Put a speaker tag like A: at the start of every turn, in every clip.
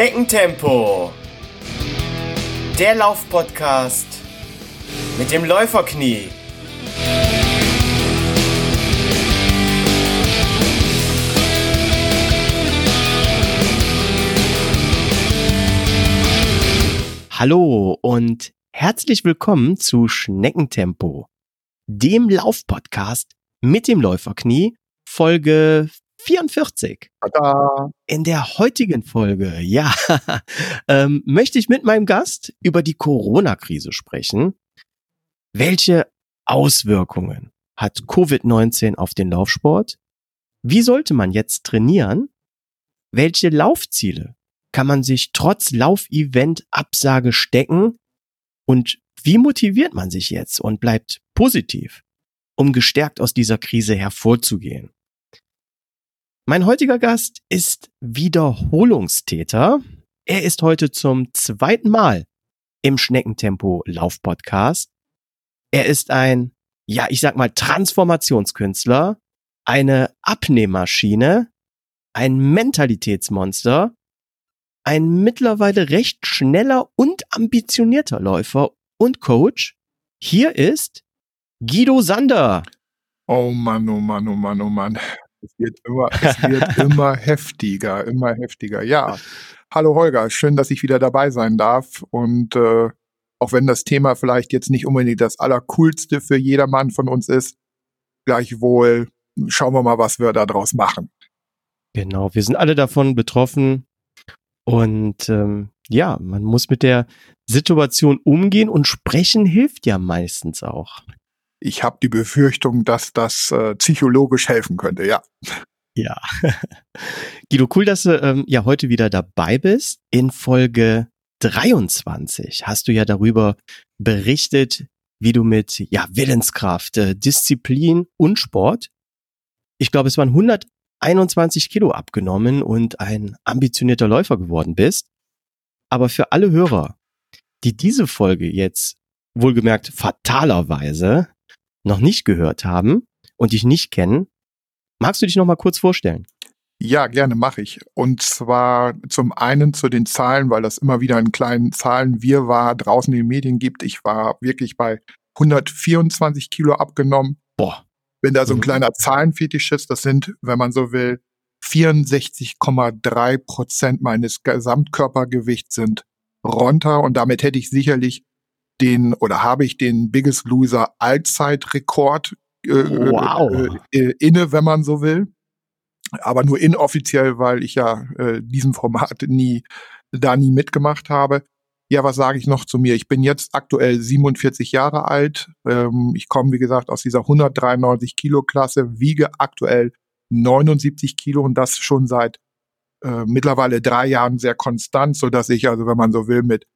A: Schneckentempo. Der Laufpodcast mit dem Läuferknie.
B: Hallo und herzlich willkommen zu Schneckentempo, dem Laufpodcast mit dem Läuferknie, Folge 44.
C: Tada.
B: In der heutigen Folge, ja, ähm, möchte ich mit meinem Gast über die Corona-Krise sprechen. Welche Auswirkungen hat Covid-19 auf den Laufsport? Wie sollte man jetzt trainieren? Welche Laufziele kann man sich trotz Laufevent-Absage stecken? Und wie motiviert man sich jetzt und bleibt positiv, um gestärkt aus dieser Krise hervorzugehen? Mein heutiger Gast ist Wiederholungstäter. Er ist heute zum zweiten Mal im Schneckentempo Laufpodcast. Er ist ein, ja, ich sag mal, Transformationskünstler, eine Abnehmmaschine, ein Mentalitätsmonster, ein mittlerweile recht schneller und ambitionierter Läufer und Coach. Hier ist Guido Sander.
C: Oh Mann, oh Mann, oh Mann, oh Mann. Es wird immer, es wird immer heftiger, immer heftiger. Ja. Hallo Holger, schön, dass ich wieder dabei sein darf. Und äh, auch wenn das Thema vielleicht jetzt nicht unbedingt das Allercoolste für jedermann von uns ist, gleichwohl schauen wir mal, was wir da draus machen.
B: Genau, wir sind alle davon betroffen. Und ähm, ja, man muss mit der Situation umgehen und sprechen hilft ja meistens auch
C: ich habe die Befürchtung, dass das äh, psychologisch helfen könnte, ja.
B: Ja. Guido, cool, dass du ähm, ja heute wieder dabei bist. In Folge 23 hast du ja darüber berichtet, wie du mit ja, Willenskraft, äh, Disziplin und Sport, ich glaube, es waren 121 Kilo abgenommen und ein ambitionierter Läufer geworden bist. Aber für alle Hörer, die diese Folge jetzt wohlgemerkt fatalerweise noch nicht gehört haben und dich nicht kennen, magst du dich noch mal kurz vorstellen?
C: Ja, gerne mache ich. Und zwar zum einen zu den Zahlen, weil das immer wieder in kleinen Zahlen wir war draußen in den Medien gibt. Ich war wirklich bei 124 Kilo abgenommen.
B: Boah.
C: Wenn da so ein mhm. kleiner Zahlenfetisch ist, das sind, wenn man so will, 64,3 Prozent meines Gesamtkörpergewichts sind runter und damit hätte ich sicherlich den oder habe ich den Biggest Loser Allzeitrekord äh, wow. äh, äh, inne, wenn man so will. Aber nur inoffiziell, weil ich ja äh, diesem Format nie da nie mitgemacht habe. Ja, was sage ich noch zu mir? Ich bin jetzt aktuell 47 Jahre alt. Ähm, ich komme, wie gesagt, aus dieser 193 Kilo Klasse, wiege aktuell 79 Kilo und das schon seit äh, mittlerweile drei Jahren sehr konstant, so dass ich also, wenn man so will, mit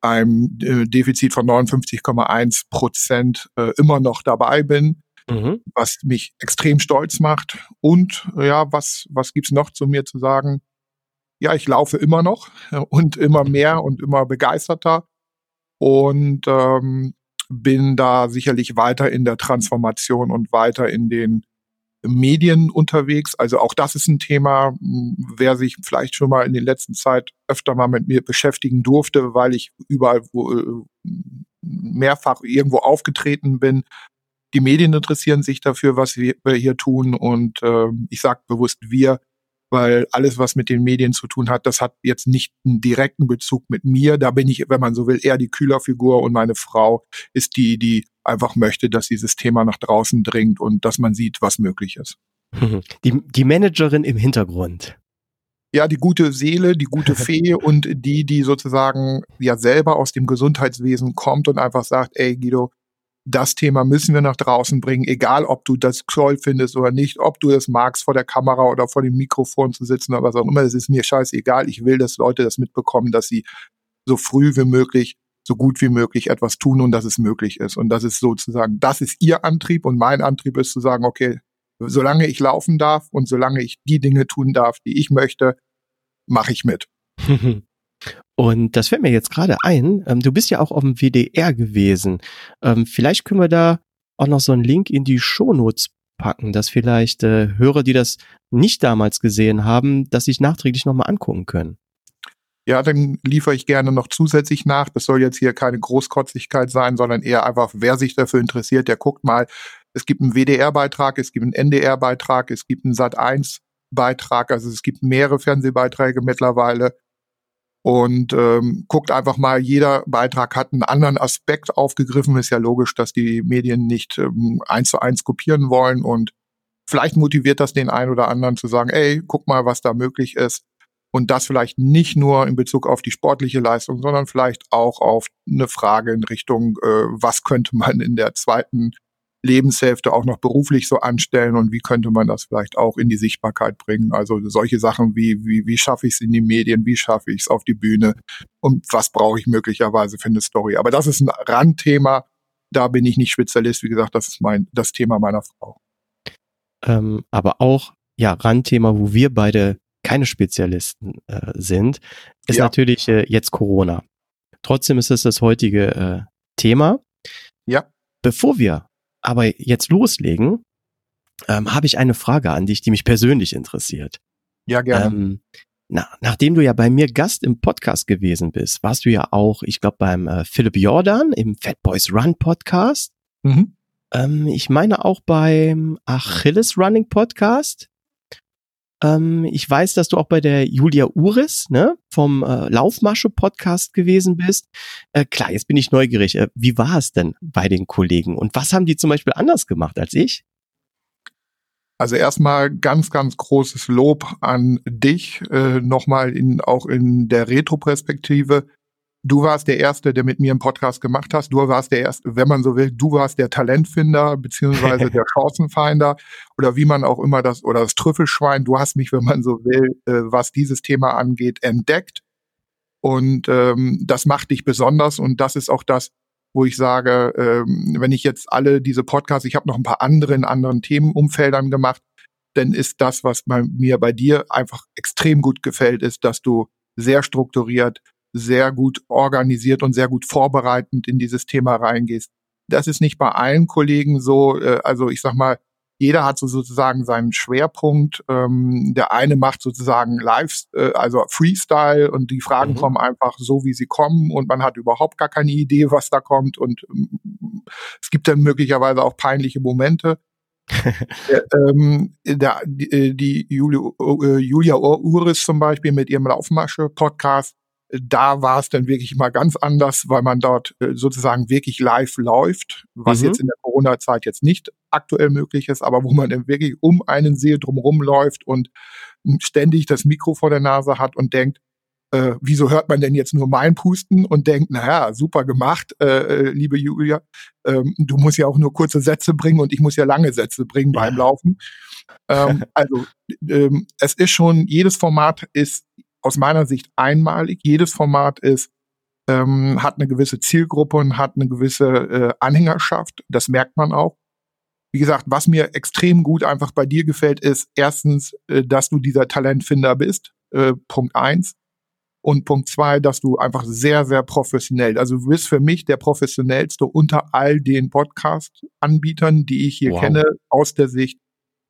C: einem äh, Defizit von 59,1 Prozent äh, immer noch dabei bin, mhm. was mich extrem stolz macht. Und ja, was, was gibt's noch zu mir zu sagen? Ja, ich laufe immer noch und immer mehr und immer begeisterter und ähm, bin da sicherlich weiter in der Transformation und weiter in den Medien unterwegs. Also auch das ist ein Thema, wer sich vielleicht schon mal in der letzten Zeit öfter mal mit mir beschäftigen durfte, weil ich überall wo, äh, mehrfach irgendwo aufgetreten bin. Die Medien interessieren sich dafür, was wir hier tun und äh, ich sage bewusst wir, weil alles, was mit den Medien zu tun hat, das hat jetzt nicht einen direkten Bezug mit mir. Da bin ich, wenn man so will, eher die Kühlerfigur und meine Frau ist die, die einfach möchte, dass dieses Thema nach draußen dringt und dass man sieht, was möglich ist.
B: Die, die Managerin im Hintergrund.
C: Ja, die gute Seele, die gute Fee und die, die sozusagen ja selber aus dem Gesundheitswesen kommt und einfach sagt, ey Guido, das Thema müssen wir nach draußen bringen, egal ob du das toll findest oder nicht, ob du es magst, vor der Kamera oder vor dem Mikrofon zu sitzen oder was auch immer, das ist mir scheißegal. Ich will, dass Leute das mitbekommen, dass sie so früh wie möglich, so gut wie möglich etwas tun und dass es möglich ist. Und das ist sozusagen, das ist ihr Antrieb und mein Antrieb ist zu sagen, okay, solange ich laufen darf und solange ich die Dinge tun darf, die ich möchte, mache ich mit.
B: Und das fällt mir jetzt gerade ein. Ähm, du bist ja auch auf dem WDR gewesen. Ähm, vielleicht können wir da auch noch so einen Link in die Shownotes packen, dass vielleicht äh, Hörer, die das nicht damals gesehen haben, dass sich nachträglich nochmal angucken können.
C: ja, dann liefere ich gerne noch zusätzlich nach. Das soll jetzt hier keine Großkotzigkeit sein, sondern eher einfach, wer sich dafür interessiert, der guckt mal. Es gibt einen WDR-Beitrag, es gibt einen NDR-Beitrag, es gibt einen Sat1-Beitrag, also es gibt mehrere Fernsehbeiträge mittlerweile. Und ähm, guckt einfach mal, jeder Beitrag hat einen anderen Aspekt aufgegriffen. Ist ja logisch, dass die Medien nicht ähm, eins zu eins kopieren wollen und vielleicht motiviert das den einen oder anderen zu sagen, ey, guck mal, was da möglich ist. Und das vielleicht nicht nur in Bezug auf die sportliche Leistung, sondern vielleicht auch auf eine Frage in Richtung, äh, was könnte man in der zweiten Lebenshälfte auch noch beruflich so anstellen und wie könnte man das vielleicht auch in die Sichtbarkeit bringen. Also solche Sachen wie, wie, wie schaffe ich es in die Medien, wie schaffe ich es auf die Bühne und was brauche ich möglicherweise für eine Story. Aber das ist ein Randthema, da bin ich nicht Spezialist. Wie gesagt, das ist mein, das Thema meiner Frau
B: ähm, aber auch ja Randthema, wo wir beide keine Spezialisten äh, sind, ist ja. natürlich äh, jetzt Corona. Trotzdem ist es das heutige äh, Thema.
C: Ja.
B: Bevor wir aber jetzt loslegen, ähm, habe ich eine Frage an dich, die mich persönlich interessiert.
C: Ja, gerne. Ähm,
B: na, nachdem du ja bei mir Gast im Podcast gewesen bist, warst du ja auch, ich glaube, beim äh, Philipp Jordan im Fat Boys Run Podcast. Mhm. Ähm, ich meine auch beim Achilles Running Podcast. Ähm, ich weiß, dass du auch bei der Julia Uris ne, vom äh, Laufmasche Podcast gewesen bist. Äh, klar, jetzt bin ich neugierig. Äh, wie war es denn bei den Kollegen und was haben die zum Beispiel anders gemacht als ich?
C: Also erstmal ganz, ganz großes Lob an dich, äh, nochmal in, auch in der Retro-Perspektive. Du warst der Erste, der mit mir einen Podcast gemacht hast. Du warst der Erste, wenn man so will, du warst der Talentfinder beziehungsweise der Chancenfinder oder wie man auch immer das oder das Trüffelschwein. Du hast mich, wenn man so will, äh, was dieses Thema angeht, entdeckt. Und ähm, das macht dich besonders und das ist auch das, wo ich sage, ähm, wenn ich jetzt alle diese Podcasts, ich habe noch ein paar andere in anderen Themenumfeldern gemacht, dann ist das, was bei mir bei dir einfach extrem gut gefällt, ist, dass du sehr strukturiert, sehr gut organisiert und sehr gut vorbereitend in dieses Thema reingehst. Das ist nicht bei allen Kollegen so. Äh, also ich sag mal, jeder hat so sozusagen seinen Schwerpunkt. Ähm, der eine macht sozusagen Live, äh, also Freestyle und die Fragen mhm. kommen einfach so, wie sie kommen und man hat überhaupt gar keine Idee, was da kommt und ähm, es gibt dann möglicherweise auch peinliche Momente. der, ähm, der, die, äh, die Julia, äh, Julia Uris zum Beispiel mit ihrem Laufmasche-Podcast, da war es dann wirklich mal ganz anders, weil man dort äh, sozusagen wirklich live läuft, was mhm. jetzt in der Corona-Zeit jetzt nicht aktuell möglich ist, aber wo man dann wirklich um einen See drumherum läuft und ständig das Mikro vor der Nase hat und denkt, äh, wieso hört man denn jetzt nur mein Pusten und denkt, naja, super gemacht, äh, äh, liebe Julia, ähm, du musst ja auch nur kurze Sätze bringen und ich muss ja lange Sätze bringen ja. beim Laufen. Ähm, also ähm, es ist schon, jedes Format ist aus meiner Sicht einmalig. Jedes Format ist ähm, hat eine gewisse Zielgruppe und hat eine gewisse äh, Anhängerschaft. Das merkt man auch. Wie gesagt, was mir extrem gut einfach bei dir gefällt, ist erstens, äh, dass du dieser Talentfinder bist. Äh, Punkt eins. Und Punkt zwei, dass du einfach sehr, sehr professionell, also du bist für mich der professionellste unter all den Podcast-Anbietern, die ich hier wow. kenne, aus der Sicht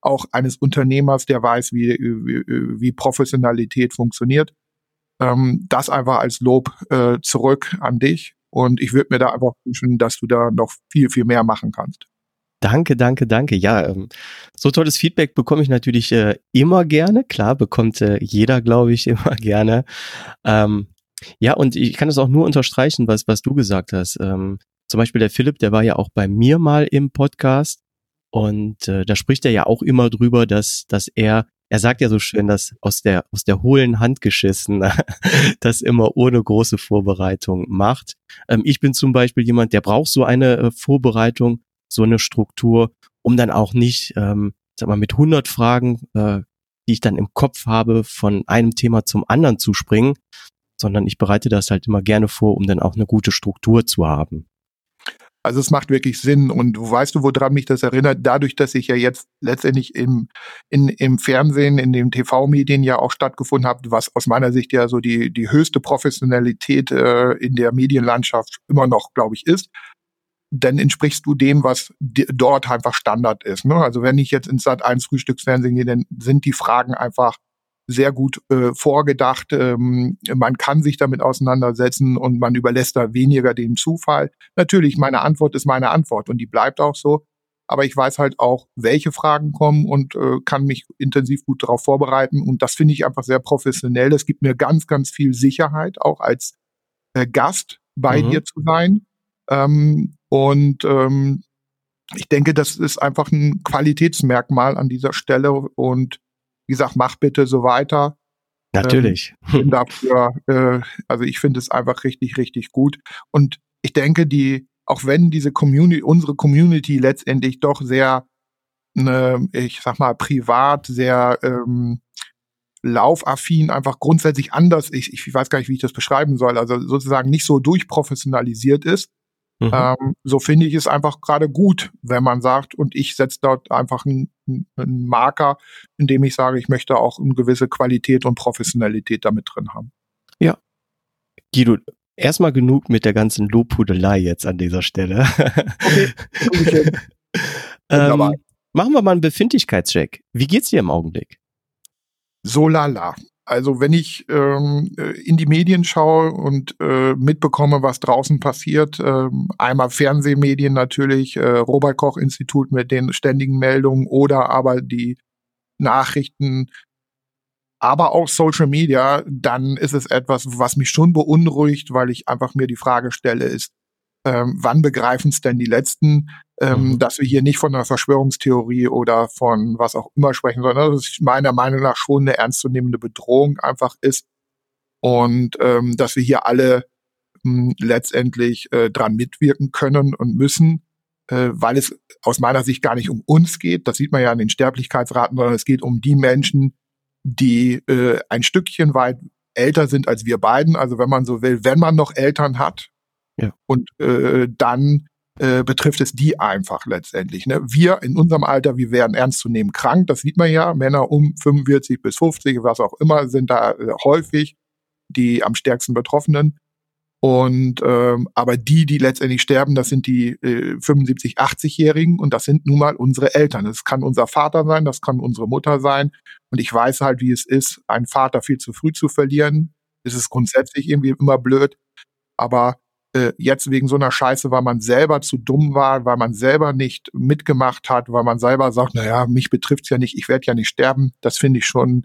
C: auch eines Unternehmers, der weiß, wie, wie, wie Professionalität funktioniert. Ähm, das einfach als Lob äh, zurück an dich. Und ich würde mir da einfach wünschen, dass du da noch viel, viel mehr machen kannst.
B: Danke, danke, danke. Ja, ähm, so tolles Feedback bekomme ich natürlich äh, immer gerne. Klar, bekommt äh, jeder, glaube ich, immer gerne. Ähm, ja, und ich kann es auch nur unterstreichen, was, was du gesagt hast. Ähm, zum Beispiel der Philipp, der war ja auch bei mir mal im Podcast und äh, da spricht er ja auch immer drüber, dass, dass er, er sagt ja so schön, dass aus der, aus der hohlen Hand geschissen, das immer ohne große Vorbereitung macht. Ähm, ich bin zum Beispiel jemand, der braucht so eine äh, Vorbereitung, so eine Struktur, um dann auch nicht, ähm, sag mal, mit 100 Fragen, äh, die ich dann im Kopf habe, von einem Thema zum anderen zu springen, sondern ich bereite das halt immer gerne vor, um dann auch eine gute Struktur zu haben.
C: Also es macht wirklich Sinn. Und weißt du, woran mich das erinnert? Dadurch, dass ich ja jetzt letztendlich im, in, im Fernsehen, in den TV-Medien ja auch stattgefunden habe, was aus meiner Sicht ja so die, die höchste Professionalität äh, in der Medienlandschaft immer noch, glaube ich, ist, dann entsprichst du dem, was dort einfach Standard ist. Ne? Also wenn ich jetzt ins Sat 1 Frühstücksfernsehen gehe, dann sind die Fragen einfach sehr gut äh, vorgedacht. Ähm, man kann sich damit auseinandersetzen und man überlässt da weniger dem Zufall. Natürlich, meine Antwort ist meine Antwort und die bleibt auch so. Aber ich weiß halt auch, welche Fragen kommen und äh, kann mich intensiv gut darauf vorbereiten. Und das finde ich einfach sehr professionell. Das gibt mir ganz, ganz viel Sicherheit, auch als äh, Gast bei mhm. dir zu sein. Ähm, und ähm, ich denke, das ist einfach ein Qualitätsmerkmal an dieser Stelle. Und wie gesagt, mach bitte so weiter.
B: Natürlich.
C: Ähm, dafür, äh, also ich finde es einfach richtig, richtig gut. Und ich denke, die, auch wenn diese Community, unsere Community letztendlich doch sehr, äh, ich sag mal, privat, sehr ähm, laufaffin, einfach grundsätzlich anders, ich, ich weiß gar nicht, wie ich das beschreiben soll, also sozusagen nicht so durchprofessionalisiert ist, Mhm. Ähm, so finde ich es einfach gerade gut, wenn man sagt, und ich setze dort einfach einen, einen Marker, indem ich sage, ich möchte auch eine gewisse Qualität und Professionalität damit drin haben.
B: Ja. Guido, erstmal genug mit der ganzen Lobhudelei jetzt an dieser Stelle. Okay. okay. ähm, machen wir mal einen Befindlichkeitscheck. Wie geht's dir im Augenblick?
C: So lala. Also wenn ich ähm, äh, in die Medien schaue und äh, mitbekomme, was draußen passiert, äh, einmal Fernsehmedien natürlich, äh, Robert Koch Institut mit den ständigen Meldungen oder aber die Nachrichten, aber auch Social Media, dann ist es etwas, was mich schon beunruhigt, weil ich einfach mir die Frage stelle, ist, ähm, wann begreifen es denn die Letzten, ähm, mhm. dass wir hier nicht von einer Verschwörungstheorie oder von was auch immer sprechen, sondern dass es meiner Meinung nach schon eine ernstzunehmende Bedrohung einfach ist und ähm, dass wir hier alle mh, hm, letztendlich äh, dran mitwirken können und müssen, äh, weil es aus meiner Sicht gar nicht um uns geht. Das sieht man ja an den Sterblichkeitsraten, sondern es geht um die Menschen, die äh, ein Stückchen weit älter sind als wir beiden. Also wenn man so will, wenn man noch Eltern hat, ja. Und äh, dann äh, betrifft es die einfach letztendlich. Ne? Wir in unserem Alter, wir werden ernst zu nehmen krank, das sieht man ja. Männer um 45 bis 50, was auch immer, sind da äh, häufig die am stärksten Betroffenen. Und ähm, aber die, die letztendlich sterben, das sind die äh, 75, 80-Jährigen und das sind nun mal unsere Eltern. Das kann unser Vater sein, das kann unsere Mutter sein. Und ich weiß halt, wie es ist, einen Vater viel zu früh zu verlieren. Es ist grundsätzlich irgendwie immer blöd. Aber äh, jetzt wegen so einer Scheiße, weil man selber zu dumm war, weil man selber nicht mitgemacht hat, weil man selber sagt, naja, mich betrifft's ja nicht, ich werde ja nicht sterben, das finde ich schon,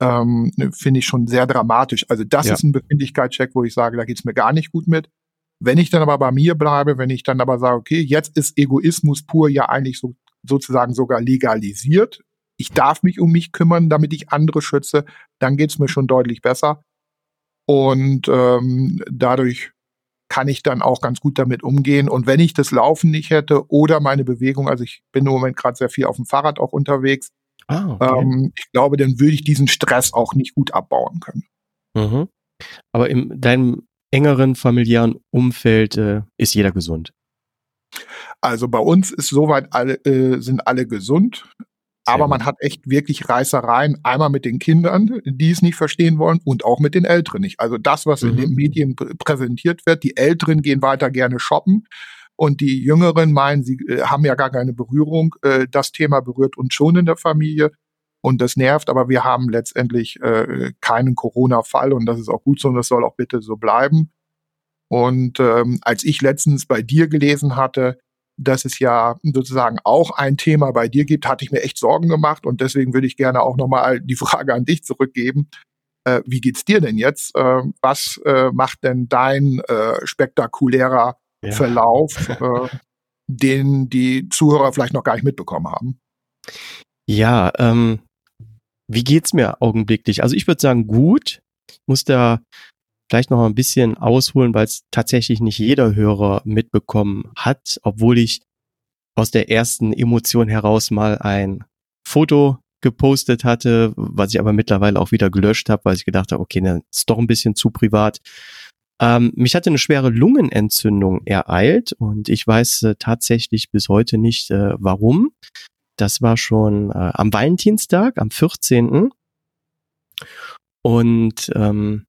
C: ähm, finde ich schon sehr dramatisch. Also das ja. ist ein Befindlichkeitscheck, wo ich sage, da geht's mir gar nicht gut mit. Wenn ich dann aber bei mir bleibe, wenn ich dann aber sage, okay, jetzt ist Egoismus pur ja eigentlich so, sozusagen sogar legalisiert. Ich darf mich um mich kümmern, damit ich andere schütze, dann geht's mir schon deutlich besser. Und ähm, dadurch kann ich dann auch ganz gut damit umgehen. Und wenn ich das Laufen nicht hätte oder meine Bewegung, also ich bin im Moment gerade sehr viel auf dem Fahrrad auch unterwegs, ah, okay. ähm, ich glaube, dann würde ich diesen Stress auch nicht gut abbauen können.
B: Mhm. Aber in deinem engeren familiären Umfeld äh, ist jeder gesund.
C: Also bei uns ist soweit alle, äh, sind alle gesund. Aber man hat echt wirklich Reißereien, einmal mit den Kindern, die es nicht verstehen wollen, und auch mit den Älteren nicht. Also das, was mhm. in den mhm. Medien präsentiert wird, die Älteren gehen weiter gerne shoppen und die Jüngeren meinen, sie äh, haben ja gar keine Berührung. Äh, das Thema berührt uns schon in der Familie und das nervt, aber wir haben letztendlich äh, keinen Corona-Fall und das ist auch gut so und das soll auch bitte so bleiben. Und ähm, als ich letztens bei dir gelesen hatte, dass es ja sozusagen auch ein Thema bei dir gibt, hatte ich mir echt Sorgen gemacht und deswegen würde ich gerne auch nochmal die Frage an dich zurückgeben. Äh, wie geht's dir denn jetzt? Äh, was äh, macht denn dein äh, spektakulärer ja. Verlauf, äh, den die Zuhörer vielleicht noch gar nicht mitbekommen haben?
B: Ja, ähm, wie geht's mir augenblicklich? Also ich würde sagen gut. Ich muss da vielleicht noch ein bisschen ausholen, weil es tatsächlich nicht jeder Hörer mitbekommen hat, obwohl ich aus der ersten Emotion heraus mal ein Foto gepostet hatte, was ich aber mittlerweile auch wieder gelöscht habe, weil ich gedacht habe, okay, das ist doch ein bisschen zu privat. Ähm, mich hatte eine schwere Lungenentzündung ereilt und ich weiß äh, tatsächlich bis heute nicht, äh, warum. Das war schon äh, am Valentinstag, am 14. Und ähm,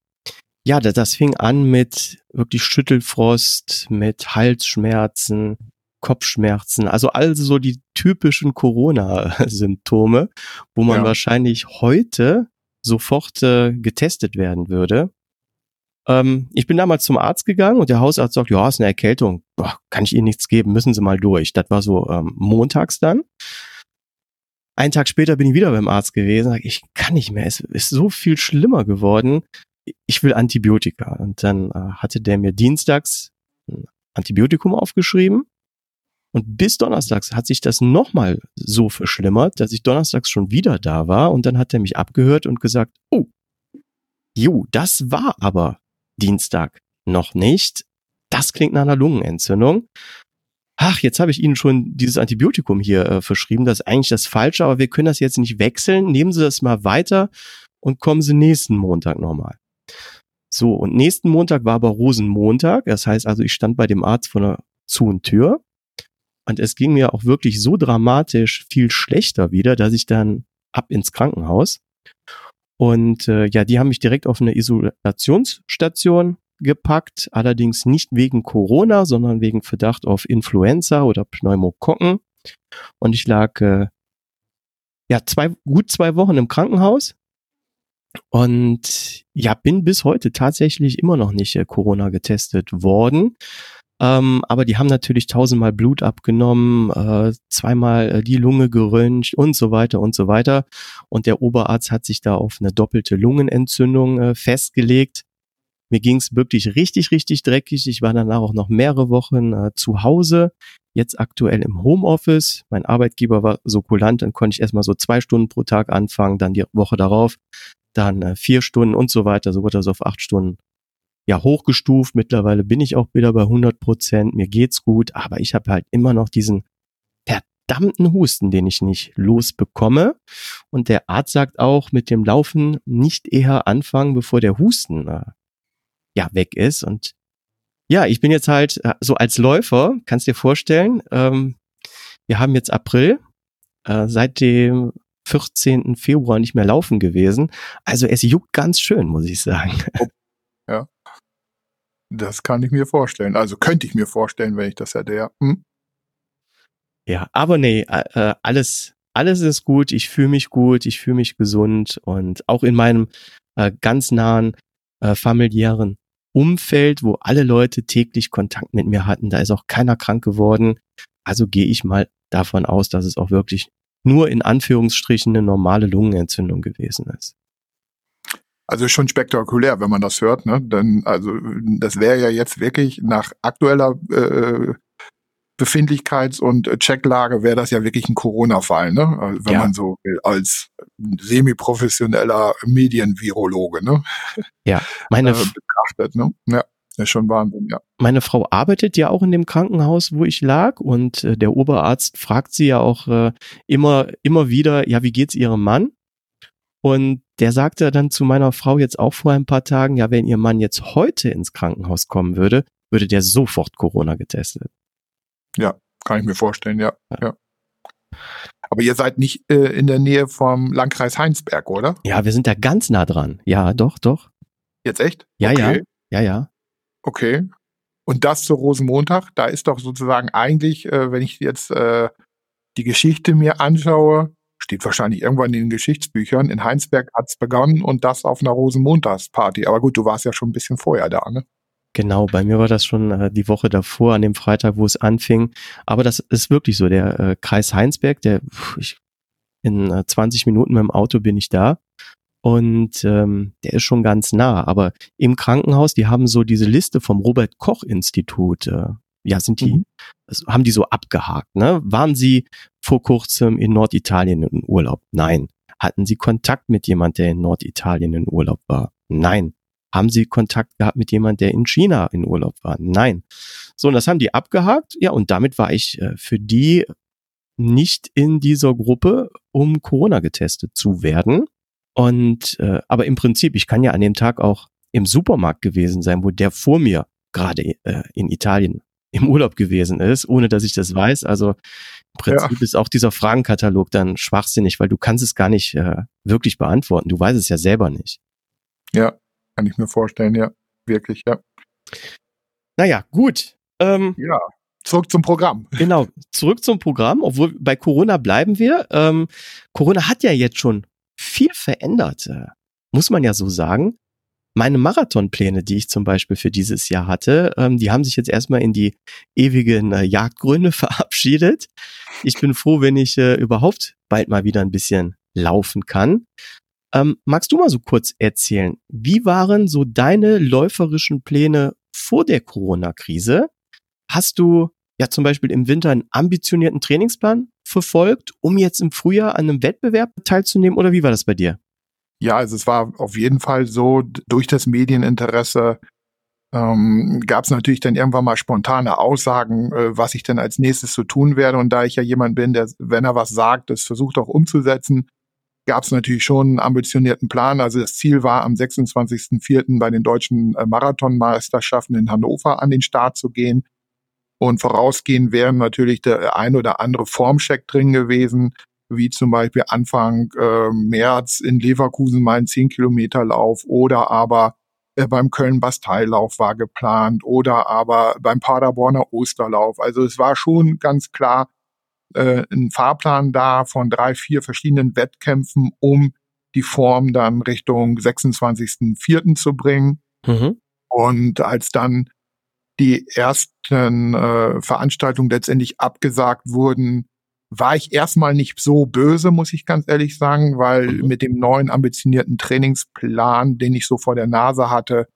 B: ja, das, das fing an mit wirklich Schüttelfrost, mit Halsschmerzen, Kopfschmerzen, also also so die typischen Corona-Symptome, wo man ja. wahrscheinlich heute sofort äh, getestet werden würde. Ähm, ich bin damals zum Arzt gegangen und der Hausarzt sagt, ja, ist eine Erkältung. Boah, kann ich Ihnen nichts geben, müssen Sie mal durch. Das war so ähm, montags dann. Einen Tag später bin ich wieder beim Arzt gewesen, sag, ich kann nicht mehr, es ist so viel schlimmer geworden. Ich will Antibiotika. Und dann äh, hatte der mir dienstags ein Antibiotikum aufgeschrieben. Und bis donnerstags hat sich das nochmal so verschlimmert, dass ich donnerstags schon wieder da war. Und dann hat er mich abgehört und gesagt, oh, jo, das war aber Dienstag noch nicht. Das klingt nach einer Lungenentzündung. Ach, jetzt habe ich Ihnen schon dieses Antibiotikum hier äh, verschrieben. Das ist eigentlich das Falsche, aber wir können das jetzt nicht wechseln. Nehmen Sie das mal weiter und kommen Sie nächsten Montag nochmal. So, und nächsten Montag war aber Rosenmontag. Das heißt also, ich stand bei dem Arzt vor einer zu und es ging mir auch wirklich so dramatisch viel schlechter wieder, dass ich dann ab ins Krankenhaus. Und äh, ja, die haben mich direkt auf eine Isolationsstation gepackt, allerdings nicht wegen Corona, sondern wegen Verdacht auf Influenza oder Pneumokokken. Und ich lag äh, ja zwei gut zwei Wochen im Krankenhaus und ja bin bis heute tatsächlich immer noch nicht äh, Corona getestet worden. Ähm, aber die haben natürlich tausendmal Blut abgenommen, äh, zweimal äh, die Lunge geröntgt und so weiter und so weiter. Und der Oberarzt hat sich da auf eine doppelte Lungenentzündung äh, festgelegt. Mir ging es wirklich richtig, richtig dreckig. Ich war danach auch noch mehrere Wochen äh, zu Hause, jetzt aktuell im Homeoffice. Mein Arbeitgeber war so kulant, dann konnte ich erstmal so zwei Stunden pro Tag anfangen, dann die Woche darauf, dann äh, vier Stunden und so weiter. So wurde das auf acht Stunden ja hochgestuft. Mittlerweile bin ich auch wieder bei 100 Prozent. Mir geht's gut, aber ich habe halt immer noch diesen verdammten Husten, den ich nicht losbekomme. Und der Arzt sagt auch, mit dem Laufen nicht eher anfangen, bevor der Husten äh, ja weg ist. Und ja, ich bin jetzt halt äh, so als Läufer, kannst dir vorstellen, ähm, wir haben jetzt April, äh, seit dem 14. Februar nicht mehr laufen gewesen. Also es juckt ganz schön, muss ich sagen.
C: Ja. Das kann ich mir vorstellen. Also könnte ich mir vorstellen, wenn ich das hätte, ja. Hm?
B: Ja, aber nee, äh, äh, alles, alles ist gut. Ich fühle mich gut, ich fühle mich gesund und auch in meinem äh, ganz nahen äh, familiären Umfeld, wo alle Leute täglich Kontakt mit mir hatten, da ist auch keiner krank geworden. Also gehe ich mal davon aus, dass es auch wirklich nur in Anführungsstrichen eine normale Lungenentzündung gewesen ist.
C: Also schon spektakulär, wenn man das hört. Ne? Denn also das wäre ja jetzt wirklich nach aktueller äh, Befindlichkeits- und Checklage wäre das ja wirklich ein Corona-Fall, ne? Also wenn ja. man so will, als semi-professioneller Medienvirologe, ne?
B: Ja, meine äh, betrachtet,
C: ne? Ja. Ist schon Wahnsinn, ja.
B: Meine Frau arbeitet ja auch in dem Krankenhaus, wo ich lag, und äh, der Oberarzt fragt sie ja auch äh, immer, immer wieder, ja, wie geht's ihrem Mann? Und der sagte dann zu meiner Frau jetzt auch vor ein paar Tagen, ja, wenn ihr Mann jetzt heute ins Krankenhaus kommen würde, würde der sofort Corona getestet.
C: Ja, kann ich mir vorstellen, ja. ja. Aber ihr seid nicht äh, in der Nähe vom Landkreis Heinsberg, oder?
B: Ja, wir sind da ganz nah dran. Ja, doch, doch.
C: Jetzt echt?
B: Ja, okay. ja. Ja, ja.
C: Okay. Und das zu Rosenmontag, da ist doch sozusagen eigentlich, äh, wenn ich jetzt äh, die Geschichte mir anschaue, steht wahrscheinlich irgendwann in den Geschichtsbüchern, in Heinsberg hat's begonnen und das auf einer Rosenmontagsparty. Aber gut, du warst ja schon ein bisschen vorher da, ne?
B: Genau, bei mir war das schon äh, die Woche davor, an dem Freitag, wo es anfing. Aber das ist wirklich so. Der äh, Kreis Heinsberg, der ich, in äh, 20 Minuten mit dem Auto bin ich da. Und ähm, der ist schon ganz nah. Aber im Krankenhaus, die haben so diese Liste vom Robert Koch Institut äh, ja, sind die, mhm. also haben die so abgehakt, ne? Waren sie vor kurzem in Norditalien in Urlaub? Nein. Hatten sie Kontakt mit jemand, der in Norditalien in Urlaub war? Nein. Haben sie Kontakt gehabt mit jemand, der in China in Urlaub war? Nein. So, und das haben die abgehakt. Ja, und damit war ich äh, für die nicht in dieser Gruppe, um Corona getestet zu werden. Und äh, aber im Prinzip, ich kann ja an dem Tag auch im Supermarkt gewesen sein, wo der vor mir gerade äh, in Italien im Urlaub gewesen ist, ohne dass ich das weiß. Also im Prinzip ja. ist auch dieser Fragenkatalog dann schwachsinnig, weil du kannst es gar nicht äh, wirklich beantworten. Du weißt es ja selber nicht.
C: Ja, kann ich mir vorstellen, ja. Wirklich, ja.
B: Naja, gut.
C: Ähm, ja, zurück zum Programm.
B: Genau, zurück zum Programm, obwohl bei Corona bleiben wir. Ähm, Corona hat ja jetzt schon viel verändert. muss man ja so sagen, meine Marathonpläne, die ich zum Beispiel für dieses Jahr hatte, ähm, die haben sich jetzt erstmal in die ewigen äh, Jagdgründe verabschiedet. Ich bin froh, wenn ich äh, überhaupt bald mal wieder ein bisschen laufen kann. Ähm, magst du mal so kurz erzählen, wie waren so deine läuferischen Pläne vor der Corona-Krise? Hast du ja zum Beispiel im Winter einen ambitionierten Trainingsplan verfolgt, um jetzt im Frühjahr an einem Wettbewerb teilzunehmen oder wie war das bei dir?
C: Ja, also es war auf jeden Fall so, durch das Medieninteresse ähm, gab es natürlich dann irgendwann mal spontane Aussagen, äh, was ich denn als nächstes so tun werde. Und da ich ja jemand bin, der, wenn er was sagt, das versucht auch umzusetzen, gab es natürlich schon einen ambitionierten Plan. Also das Ziel war, am 26.04. bei den deutschen äh, Marathonmeisterschaften in Hannover an den Start zu gehen. Und vorausgehend wären natürlich der ein oder andere Formcheck drin gewesen, wie zum Beispiel Anfang äh, März in Leverkusen mal ein 10 Kilometer Lauf oder aber äh, beim Köln-Basteillauf war geplant oder aber beim Paderborner Osterlauf. Also es war schon ganz klar äh, ein Fahrplan da von drei, vier verschiedenen Wettkämpfen, um die Form dann Richtung 26.04. zu bringen. Mhm. Und als dann die ersten äh, Veranstaltungen letztendlich abgesagt wurden, war ich erstmal nicht so böse, muss ich ganz ehrlich sagen, weil mhm. mit dem neuen ambitionierten Trainingsplan, den ich so vor der Nase hatte,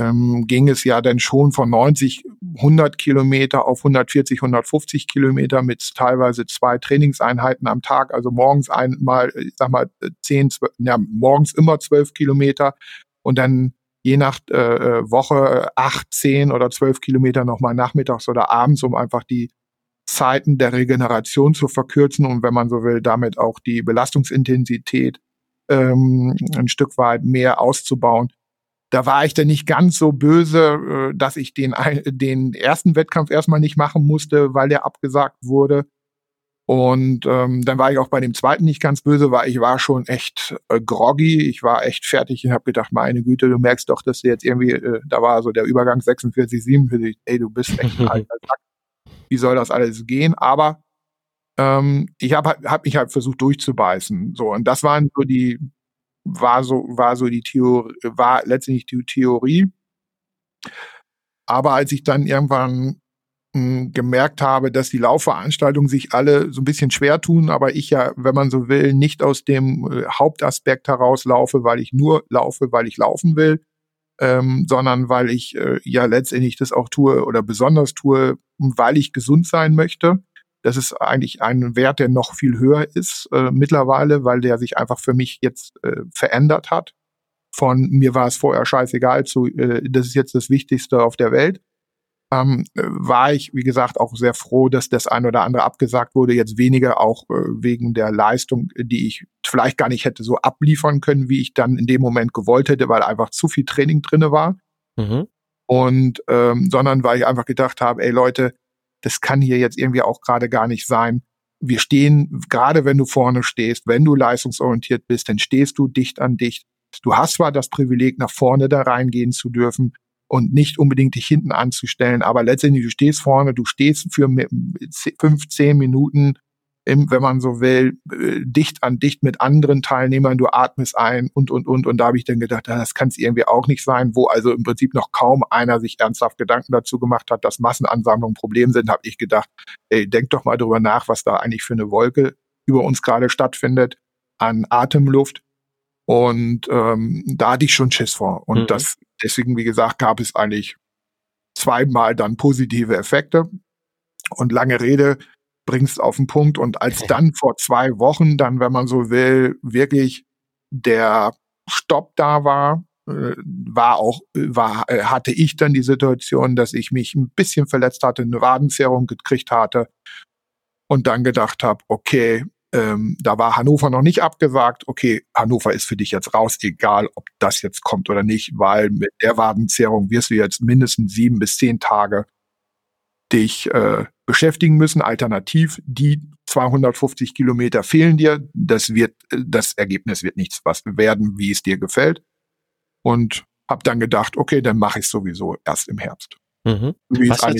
C: ähm, ging es ja dann schon von 90, 100 Kilometer auf 140, 150 Kilometer mit teilweise zwei Trainingseinheiten am Tag. Also morgens einmal, ich sag mal, 10, 12, ja, morgens immer 12 Kilometer und dann je nach äh, äh Woche acht, zehn oder zwölf Kilometer nochmal nachmittags oder abends, um einfach die Zeiten der Regeneration zu verkürzen und wenn man so will, damit auch die Belastungsintensität ähm, ein Stück weit mehr auszubauen. Da war ich dann nicht ganz so böse, äh, dass ich den, den ersten Wettkampf erstmal nicht machen musste, weil der abgesagt wurde. Und ähm, dann war ich auch bei dem zweiten nicht ganz böse, weil ich war schon echt äh, groggy. Ich war echt fertig und habe gedacht, meine Güte, du merkst doch, dass du jetzt irgendwie, äh, da war so der Übergang 46, 47, ey, du bist echt ein alter Sack wie soll das alles gehen? Aber ähm, ich habe hab mich halt versucht durchzubeißen. So und das waren so die war so war so die Theorie war letztendlich die Theorie. Aber als ich dann irgendwann gemerkt habe, dass die Laufveranstaltungen sich alle so ein bisschen schwer tun, aber ich ja, wenn man so will, nicht aus dem äh, Hauptaspekt heraus laufe, weil ich nur laufe, weil ich laufen will, ähm, sondern weil ich äh, ja letztendlich das auch tue oder besonders tue, weil ich gesund sein möchte. Das ist eigentlich ein Wert, der noch viel höher ist äh, mittlerweile, weil der sich einfach für mich jetzt äh, verändert hat. Von mir war es vorher scheißegal zu, äh, das ist jetzt das Wichtigste auf der Welt ähm, war ich, wie gesagt, auch sehr froh, dass das ein oder andere abgesagt wurde. Jetzt weniger auch äh, wegen der Leistung, die ich vielleicht gar nicht hätte so abliefern können, wie ich dann in dem Moment gewollt hätte, weil einfach zu viel Training drinne war. Mhm. Und ähm, sondern weil ich einfach gedacht habe, ey Leute, das kann hier jetzt irgendwie auch gerade gar nicht sein. Wir stehen, gerade wenn du vorne stehst, wenn du leistungsorientiert bist, dann stehst du dicht an dicht. Du hast zwar das Privileg, nach vorne da reingehen zu dürfen, und nicht unbedingt dich hinten anzustellen. Aber letztendlich, du stehst vorne, du stehst für fünf, zehn Minuten, im, wenn man so will, äh, dicht an dicht mit anderen Teilnehmern, du atmest ein und, und, und. Und da habe ich dann gedacht, das kann es irgendwie auch nicht sein, wo also im Prinzip noch kaum einer sich ernsthaft Gedanken dazu gemacht hat, dass Massenansammlungen ein Problem sind, habe ich gedacht, ey, denk doch mal drüber nach, was da eigentlich für eine Wolke über uns gerade stattfindet an Atemluft. Und ähm, da hatte ich schon Schiss vor. Und mhm. das Deswegen, wie gesagt, gab es eigentlich zweimal dann positive Effekte. Und lange Rede bringst auf den Punkt. Und als dann vor zwei Wochen dann, wenn man so will, wirklich der Stopp da war, äh, war auch, war, äh, hatte ich dann die Situation, dass ich mich ein bisschen verletzt hatte, eine Wadenzerrung gekriegt hatte und dann gedacht habe, okay, ähm, da war Hannover noch nicht abgesagt. Okay, Hannover ist für dich jetzt raus, egal ob das jetzt kommt oder nicht, weil mit der Wadenzerrung wirst du jetzt mindestens sieben bis zehn Tage dich äh, beschäftigen müssen. Alternativ, die 250 Kilometer fehlen dir. Das wird, das Ergebnis wird nichts was werden, wie es dir gefällt. Und habe dann gedacht, okay, dann mache ich sowieso erst im Herbst.
B: Mhm. Was, hat,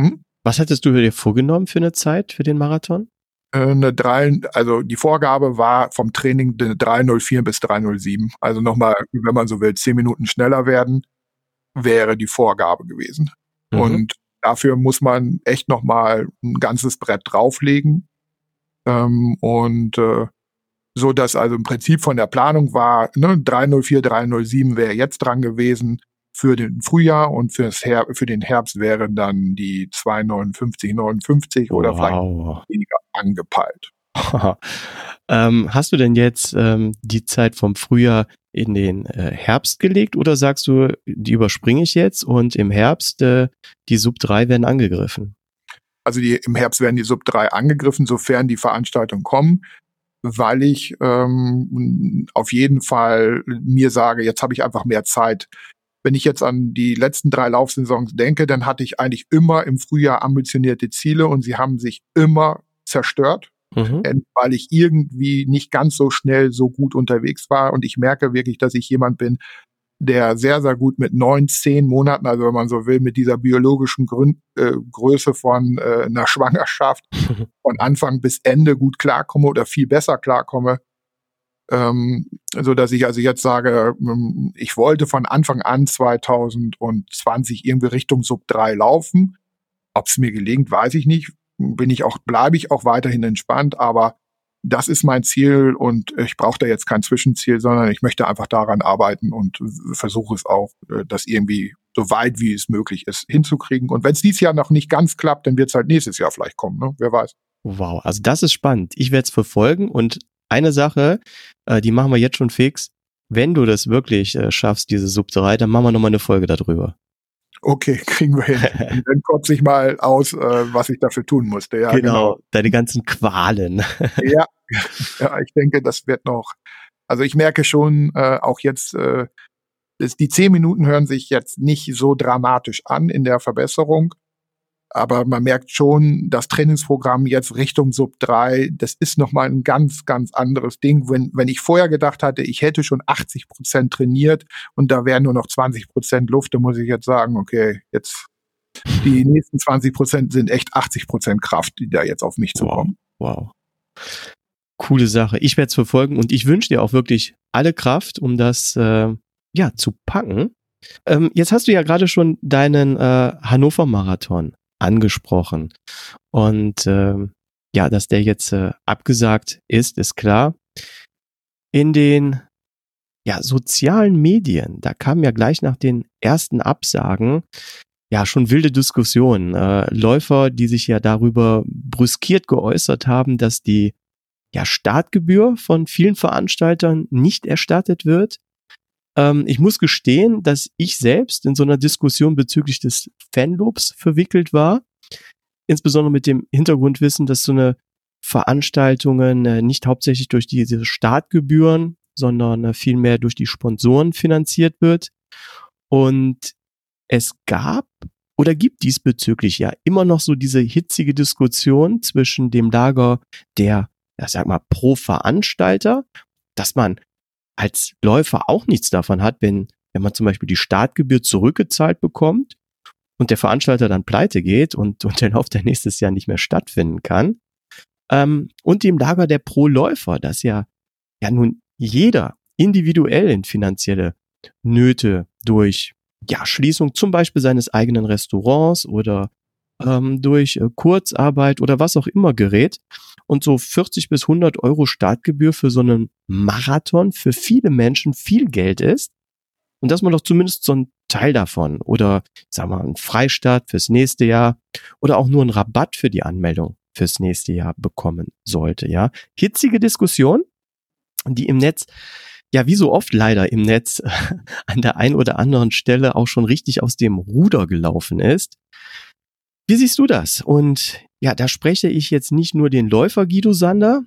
B: hm? was hattest du dir vorgenommen für eine Zeit für den Marathon?
C: Äh, eine 3, also die Vorgabe war vom Training eine 304 bis 307. Also nochmal, wenn man so will, zehn Minuten schneller werden, wäre die Vorgabe gewesen. Mhm. Und dafür muss man echt nochmal ein ganzes Brett drauflegen. Ähm, und äh, so dass also im Prinzip von der Planung war, ne, 304, 307 wäre jetzt dran gewesen für den Frühjahr und fürs Her für den Herbst wären dann die 259, 59 oder wow. vielleicht weniger angepeilt.
B: ähm, hast du denn jetzt ähm, die Zeit vom Frühjahr in den äh, Herbst gelegt oder sagst du, die überspringe ich jetzt und im Herbst äh, die Sub 3 werden angegriffen?
C: Also die, im Herbst werden die Sub 3 angegriffen, sofern die Veranstaltungen kommen, weil ich ähm, auf jeden Fall mir sage, jetzt habe ich einfach mehr Zeit. Wenn ich jetzt an die letzten drei Laufsaisons denke, dann hatte ich eigentlich immer im Frühjahr ambitionierte Ziele und sie haben sich immer zerstört, mhm. weil ich irgendwie nicht ganz so schnell so gut unterwegs war. Und ich merke wirklich, dass ich jemand bin, der sehr, sehr gut mit neun, zehn Monaten, also wenn man so will, mit dieser biologischen Grün äh, Größe von äh, einer Schwangerschaft von Anfang bis Ende gut klarkomme oder viel besser klarkomme. Ähm, so dass ich also jetzt sage, ähm, ich wollte von Anfang an 2020 irgendwie Richtung Sub 3 laufen. Ob es mir gelingt, weiß ich nicht bin ich auch, bleibe ich auch weiterhin entspannt, aber das ist mein Ziel und ich brauche da jetzt kein Zwischenziel, sondern ich möchte einfach daran arbeiten und versuche es auch, äh, das irgendwie so weit wie es möglich ist hinzukriegen. Und wenn es dieses Jahr noch nicht ganz klappt, dann wird es halt nächstes Jahr vielleicht kommen, ne? wer weiß.
B: Wow, also das ist spannend. Ich werde es verfolgen und eine Sache, äh, die machen wir jetzt schon fix. Wenn du das wirklich äh, schaffst, diese Sub 3, dann machen wir nochmal eine Folge darüber.
C: Okay, kriegen wir hin. Dann kotze ich mal aus, äh, was ich dafür tun musste. Ja,
B: genau, genau. deine ganzen Qualen.
C: ja, ja, ich denke, das wird noch. Also ich merke schon, äh, auch jetzt, äh, die zehn Minuten hören sich jetzt nicht so dramatisch an in der Verbesserung. Aber man merkt schon, das Trainingsprogramm jetzt Richtung Sub 3, das ist nochmal ein ganz, ganz anderes Ding. Wenn, wenn ich vorher gedacht hatte, ich hätte schon 80 Prozent trainiert und da wären nur noch 20 Prozent Luft, dann muss ich jetzt sagen, okay, jetzt die nächsten 20 Prozent sind echt 80 Prozent Kraft, die da jetzt auf mich zukommen.
B: Wow. wow. Coole Sache. Ich werde es verfolgen und ich wünsche dir auch wirklich alle Kraft, um das äh, ja zu packen. Ähm, jetzt hast du ja gerade schon deinen äh, Hannover Marathon angesprochen. Und äh, ja, dass der jetzt äh, abgesagt ist, ist klar. In den ja, sozialen Medien, da kamen ja gleich nach den ersten Absagen ja schon wilde Diskussionen. Äh, Läufer, die sich ja darüber brüskiert geäußert haben, dass die ja, Startgebühr von vielen Veranstaltern nicht erstattet wird. Ähm, ich muss gestehen, dass ich selbst in so einer Diskussion bezüglich des Fanlobs verwickelt war. Insbesondere mit dem Hintergrundwissen, dass so eine Veranstaltungen äh, nicht hauptsächlich durch diese Startgebühren, sondern äh, vielmehr durch die Sponsoren finanziert wird. Und es gab oder gibt diesbezüglich ja immer noch so diese hitzige Diskussion zwischen dem Lager der, ja, sag mal, pro Veranstalter, dass man als Läufer auch nichts davon hat, wenn, wenn man zum Beispiel die Startgebühr zurückgezahlt bekommt und der Veranstalter dann pleite geht und, und der Lauf der nächstes Jahr nicht mehr stattfinden kann. Ähm, und dem Lager der Pro-Läufer, dass ja, ja nun jeder individuell in finanzielle Nöte durch ja, Schließung zum Beispiel seines eigenen Restaurants oder ähm, durch äh, Kurzarbeit oder was auch immer gerät und so 40 bis 100 Euro Startgebühr für so einen Marathon für viele Menschen viel Geld ist und dass man doch zumindest so einen Teil davon oder sagen wir einen Freistaat fürs nächste Jahr oder auch nur einen Rabatt für die Anmeldung fürs nächste Jahr bekommen sollte, ja. Hitzige Diskussion, die im Netz ja, wie so oft leider im Netz an der ein oder anderen Stelle auch schon richtig aus dem Ruder gelaufen ist. Wie siehst du das? Und ja, da spreche ich jetzt nicht nur den Läufer Guido Sander,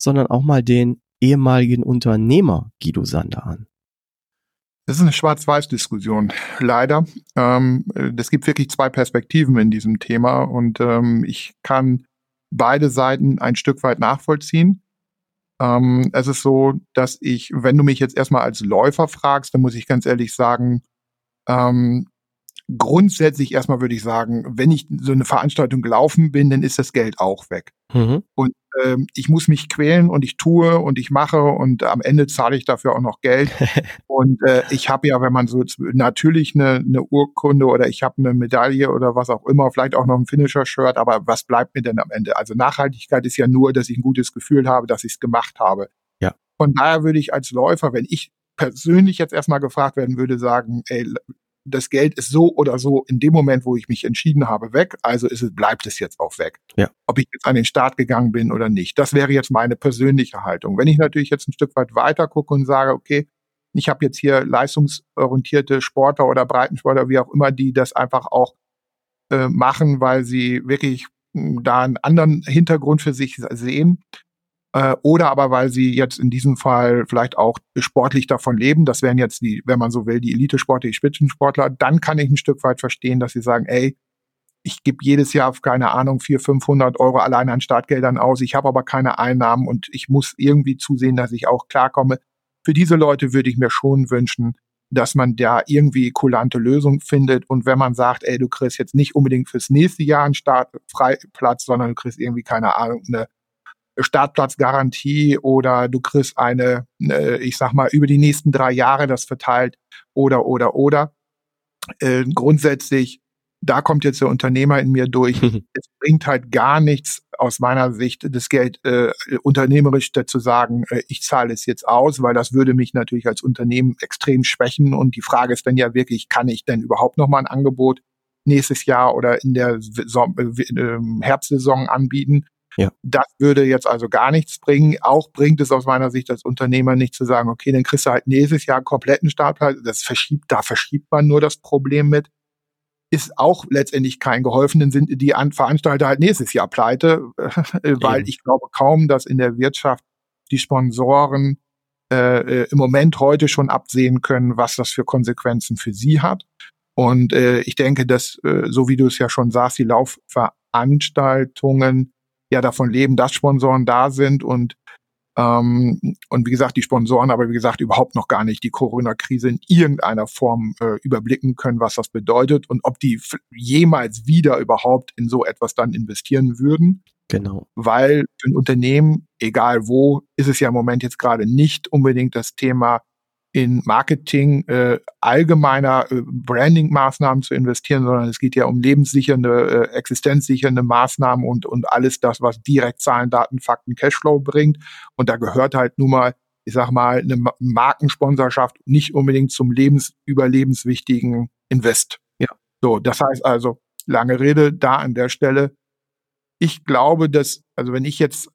B: sondern auch mal den ehemaligen Unternehmer Guido Sander an.
C: Das ist eine Schwarz-Weiß-Diskussion, leider. Ähm, es gibt wirklich zwei Perspektiven in diesem Thema und ähm, ich kann beide Seiten ein Stück weit nachvollziehen. Ähm, es ist so, dass ich, wenn du mich jetzt erstmal als Läufer fragst, dann muss ich ganz ehrlich sagen, ähm, grundsätzlich erstmal würde ich sagen, wenn ich so eine Veranstaltung gelaufen bin, dann ist das Geld auch weg. Mhm. Und ähm, ich muss mich quälen und ich tue und ich mache und am Ende zahle ich dafür auch noch Geld. und äh, ich habe ja, wenn man so natürlich eine, eine Urkunde oder ich habe eine Medaille oder was auch immer, vielleicht auch noch ein Finisher-Shirt, aber was bleibt mir denn am Ende? Also Nachhaltigkeit ist ja nur, dass ich ein gutes Gefühl habe, dass ich es gemacht habe.
B: Ja.
C: Von daher würde ich als Läufer, wenn ich persönlich jetzt erstmal gefragt werden würde, sagen, ey, das Geld ist so oder so in dem Moment, wo ich mich entschieden habe, weg. Also ist es, bleibt es jetzt auch weg.
B: Ja.
C: Ob ich jetzt an den Start gegangen bin oder nicht. Das wäre jetzt meine persönliche Haltung. Wenn ich natürlich jetzt ein Stück weit weiter gucke und sage, okay, ich habe jetzt hier leistungsorientierte Sportler oder Breitensportler, wie auch immer, die das einfach auch äh, machen, weil sie wirklich hm, da einen anderen Hintergrund für sich sehen, äh, oder aber weil sie jetzt in diesem Fall vielleicht auch sportlich davon leben. Das wären jetzt die, wenn man so will, die Elite-Sportler, die Spitzensportler. Dann kann ich ein Stück weit verstehen, dass sie sagen, ey, ich gebe jedes Jahr, keine Ahnung, 400, 500 Euro allein an Startgeldern aus. Ich habe aber keine Einnahmen und ich muss irgendwie zusehen, dass ich auch klarkomme. Für diese Leute würde ich mir schon wünschen, dass man da irgendwie kulante Lösung findet. Und wenn man sagt, ey, du kriegst jetzt nicht unbedingt fürs nächste Jahr einen Startfreiplatz, sondern du kriegst irgendwie, keine Ahnung, eine Startplatzgarantie oder du kriegst eine, äh, ich sag mal, über die nächsten drei Jahre das verteilt oder, oder, oder. Äh, grundsätzlich, da kommt jetzt der Unternehmer in mir durch. es bringt halt gar nichts aus meiner Sicht, das Geld äh, unternehmerisch dazu sagen, äh, ich zahle es jetzt aus, weil das würde mich natürlich als Unternehmen extrem schwächen. Und die Frage ist dann ja wirklich, kann ich denn überhaupt noch mal ein Angebot nächstes Jahr oder in der Saison, äh, Herbstsaison anbieten?
B: Ja.
C: Das würde jetzt also gar nichts bringen. Auch bringt es aus meiner Sicht als Unternehmer nicht zu sagen, okay, dann kriegst du halt nächstes Jahr kompletten Startplatz. Das verschiebt, da verschiebt man nur das Problem mit. Ist auch letztendlich kein geholfen, dann sind die Veranstalter halt nächstes Jahr pleite, weil Eben. ich glaube kaum, dass in der Wirtschaft die Sponsoren äh, äh, im Moment heute schon absehen können, was das für Konsequenzen für sie hat. Und äh, ich denke, dass, äh, so wie du es ja schon sagst, die Laufveranstaltungen ja davon leben, dass Sponsoren da sind und ähm, und wie gesagt, die Sponsoren aber wie gesagt überhaupt noch gar nicht die Corona-Krise in irgendeiner Form äh, überblicken können, was das bedeutet und ob die jemals wieder überhaupt in so etwas dann investieren würden.
B: Genau.
C: Weil für ein Unternehmen, egal wo, ist es ja im Moment jetzt gerade nicht unbedingt das Thema, in Marketing äh, allgemeiner äh, Branding-Maßnahmen zu investieren, sondern es geht ja um lebenssichernde, äh, existenzsichernde Maßnahmen und, und alles das, was direkt Zahlen, Daten, Fakten, Cashflow bringt. Und da gehört halt nun mal, ich sag mal, eine Markensponsorschaft nicht unbedingt zum lebensüberlebenswichtigen Invest.
B: Ja.
C: So, das heißt also, lange Rede da an der Stelle. Ich glaube, dass, also wenn ich jetzt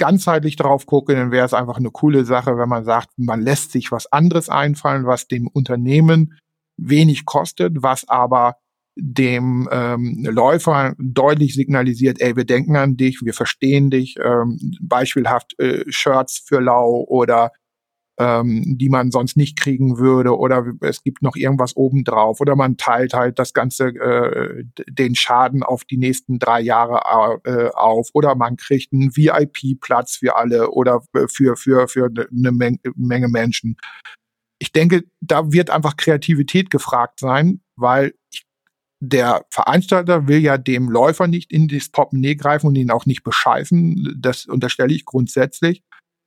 C: ganzheitlich drauf gucke, dann wäre es einfach eine coole Sache, wenn man sagt, man lässt sich was anderes einfallen, was dem Unternehmen wenig kostet, was aber dem ähm, Läufer deutlich signalisiert, ey, wir denken an dich, wir verstehen dich, ähm, beispielhaft äh, Shirts für Lau oder ähm, die man sonst nicht kriegen würde oder es gibt noch irgendwas obendrauf oder man teilt halt das ganze äh, den Schaden auf die nächsten drei Jahre äh, auf oder man kriegt einen VIP-Platz für alle oder für für für eine Menge, Menge Menschen. Ich denke, da wird einfach Kreativität gefragt sein, weil ich der Veranstalter will ja dem Läufer nicht in das Portemonnaie greifen und ihn auch nicht bescheißen. Das unterstelle ich grundsätzlich.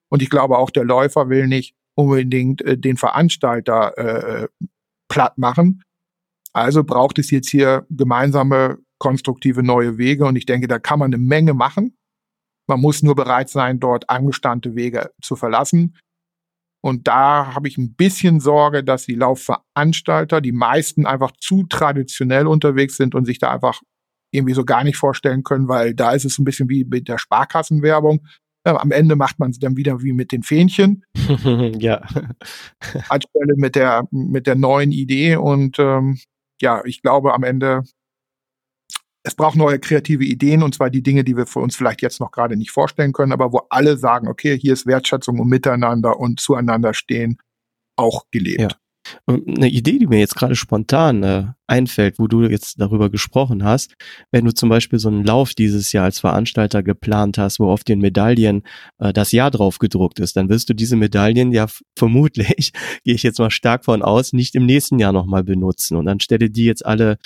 C: Und ich glaube auch, der Läufer will nicht unbedingt äh, den Veranstalter äh, platt machen. Also braucht es jetzt hier gemeinsame konstruktive neue Wege und ich denke, da kann man eine Menge machen. Man muss nur bereit sein, dort angestammte Wege zu verlassen. Und da habe ich ein bisschen Sorge, dass die Laufveranstalter, die meisten einfach zu traditionell unterwegs sind und sich da einfach irgendwie so gar nicht vorstellen können, weil da ist es ein bisschen wie mit der Sparkassenwerbung. Äh, am Ende macht man es dann wieder wie mit den Fähnchen.
B: ja.
C: Anstelle mit der, mit der neuen Idee. Und ähm, ja, ich glaube am Ende, es braucht neue kreative Ideen und zwar die Dinge, die wir für uns vielleicht jetzt noch gerade nicht vorstellen können, aber wo alle sagen, okay, hier ist Wertschätzung und Miteinander und zueinander stehen auch gelebt.
B: Ja. Eine Idee, die mir jetzt gerade spontan äh, einfällt, wo du jetzt darüber gesprochen hast, wenn du zum Beispiel so einen Lauf dieses Jahr als Veranstalter geplant hast, wo auf den Medaillen äh, das Jahr drauf gedruckt ist, dann wirst du diese Medaillen ja vermutlich, gehe ich jetzt mal stark von aus, nicht im nächsten Jahr nochmal benutzen. Und anstelle die jetzt alle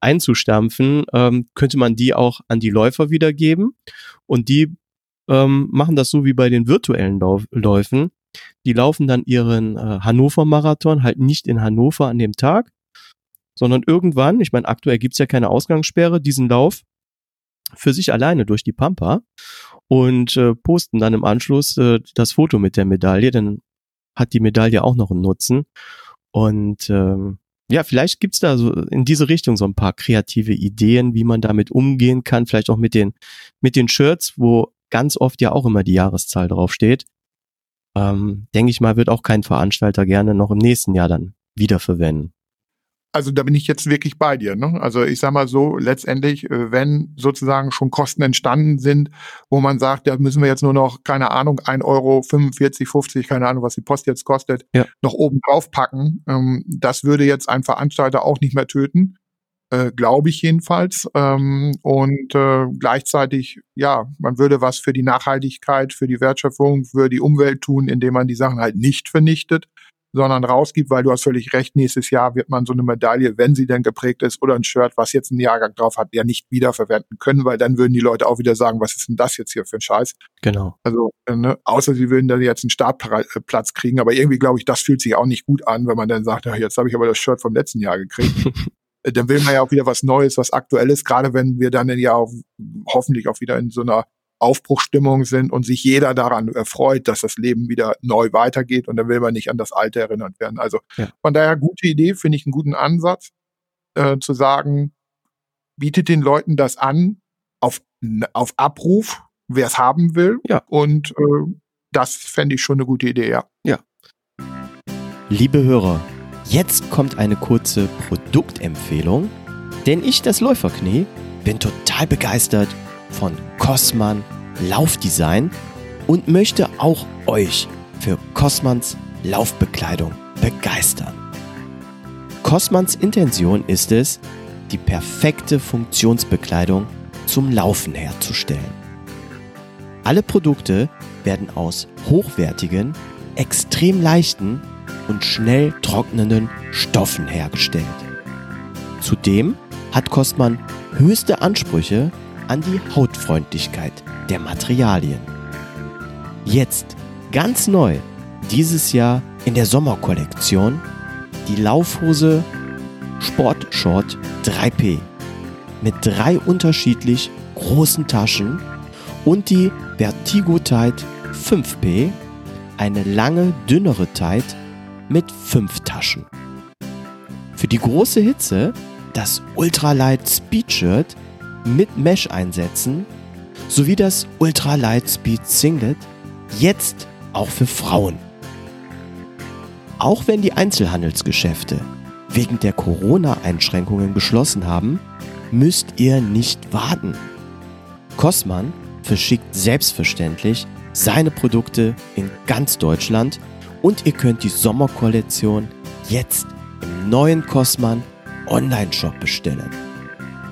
B: einzustampfen, ähm, könnte man die auch an die Läufer wiedergeben und die ähm, machen das so wie bei den virtuellen Lauf Läufen. Die laufen dann ihren äh, Hannover-Marathon halt nicht in Hannover an dem Tag, sondern irgendwann, ich meine, aktuell gibt's ja keine Ausgangssperre, diesen Lauf für sich alleine durch die Pampa und äh, posten dann im Anschluss äh, das Foto mit der Medaille, dann hat die Medaille auch noch einen Nutzen. Und ähm, ja, vielleicht gibt's da so in diese Richtung so ein paar kreative Ideen, wie man damit umgehen kann, vielleicht auch mit den, mit den Shirts, wo ganz oft ja auch immer die Jahreszahl draufsteht. Ähm, denke ich mal, wird auch kein Veranstalter gerne noch im nächsten Jahr dann wiederverwenden.
C: Also da bin ich jetzt wirklich bei dir. Ne? Also ich sag mal so, letztendlich, äh, wenn sozusagen schon Kosten entstanden sind, wo man sagt, da müssen wir jetzt nur noch, keine Ahnung, ein Euro, 45, 50, keine Ahnung, was die Post jetzt kostet, ja. noch oben drauf packen, ähm, das würde jetzt ein Veranstalter auch nicht mehr töten äh, glaube ich jedenfalls. Ähm, und äh, gleichzeitig, ja, man würde was für die Nachhaltigkeit, für die Wertschöpfung, für die Umwelt tun, indem man die Sachen halt nicht vernichtet, sondern rausgibt, weil du hast völlig recht, nächstes Jahr wird man so eine Medaille, wenn sie denn geprägt ist, oder ein Shirt, was jetzt einen Jahrgang drauf hat, ja nicht wiederverwenden können, weil dann würden die Leute auch wieder sagen, was ist denn das jetzt hier für ein Scheiß?
B: Genau.
C: Also, äh, ne, außer sie würden dann jetzt einen Startplatz kriegen, aber irgendwie glaube ich, das fühlt sich auch nicht gut an, wenn man dann sagt, ja, jetzt habe ich aber das Shirt vom letzten Jahr gekriegt. Äh, dann will man ja auch wieder was Neues, was Aktuelles, gerade wenn wir dann ja auch, hoffentlich auch wieder in so einer Aufbruchstimmung sind und sich jeder daran erfreut, dass das Leben wieder neu weitergeht und dann will man nicht an das Alte erinnert werden. Also ja. von daher gute Idee, finde ich einen guten Ansatz, äh, zu sagen, bietet den Leuten das an auf, auf Abruf, wer es haben will.
B: Ja.
C: Und äh, das fände ich schon eine gute Idee, ja.
B: Ja. Liebe Hörer, Jetzt kommt eine kurze Produktempfehlung, denn ich, das Läuferknie, bin total begeistert von Cosman Laufdesign und möchte auch euch für Cosmans Laufbekleidung begeistern. Cosmans Intention ist es, die perfekte Funktionsbekleidung zum Laufen herzustellen. Alle Produkte werden aus hochwertigen, extrem leichten und schnell trocknenden Stoffen hergestellt. Zudem hat Kostmann höchste Ansprüche an die Hautfreundlichkeit der Materialien. Jetzt ganz neu, dieses Jahr in der Sommerkollektion, die Laufhose Sportshort 3P mit drei unterschiedlich großen Taschen und die Vertigo Tide 5P, eine lange, dünnere Tide mit fünf Taschen. Für die große Hitze das Ultralight Speed Shirt mit Mesh-Einsätzen sowie das Ultralight Speed Singlet jetzt auch für Frauen. Auch wenn die Einzelhandelsgeschäfte wegen der Corona-Einschränkungen geschlossen haben, müsst ihr nicht warten. Cosman verschickt selbstverständlich seine Produkte in ganz Deutschland und ihr könnt die Sommerkollektion jetzt im neuen Cosman Online-Shop bestellen.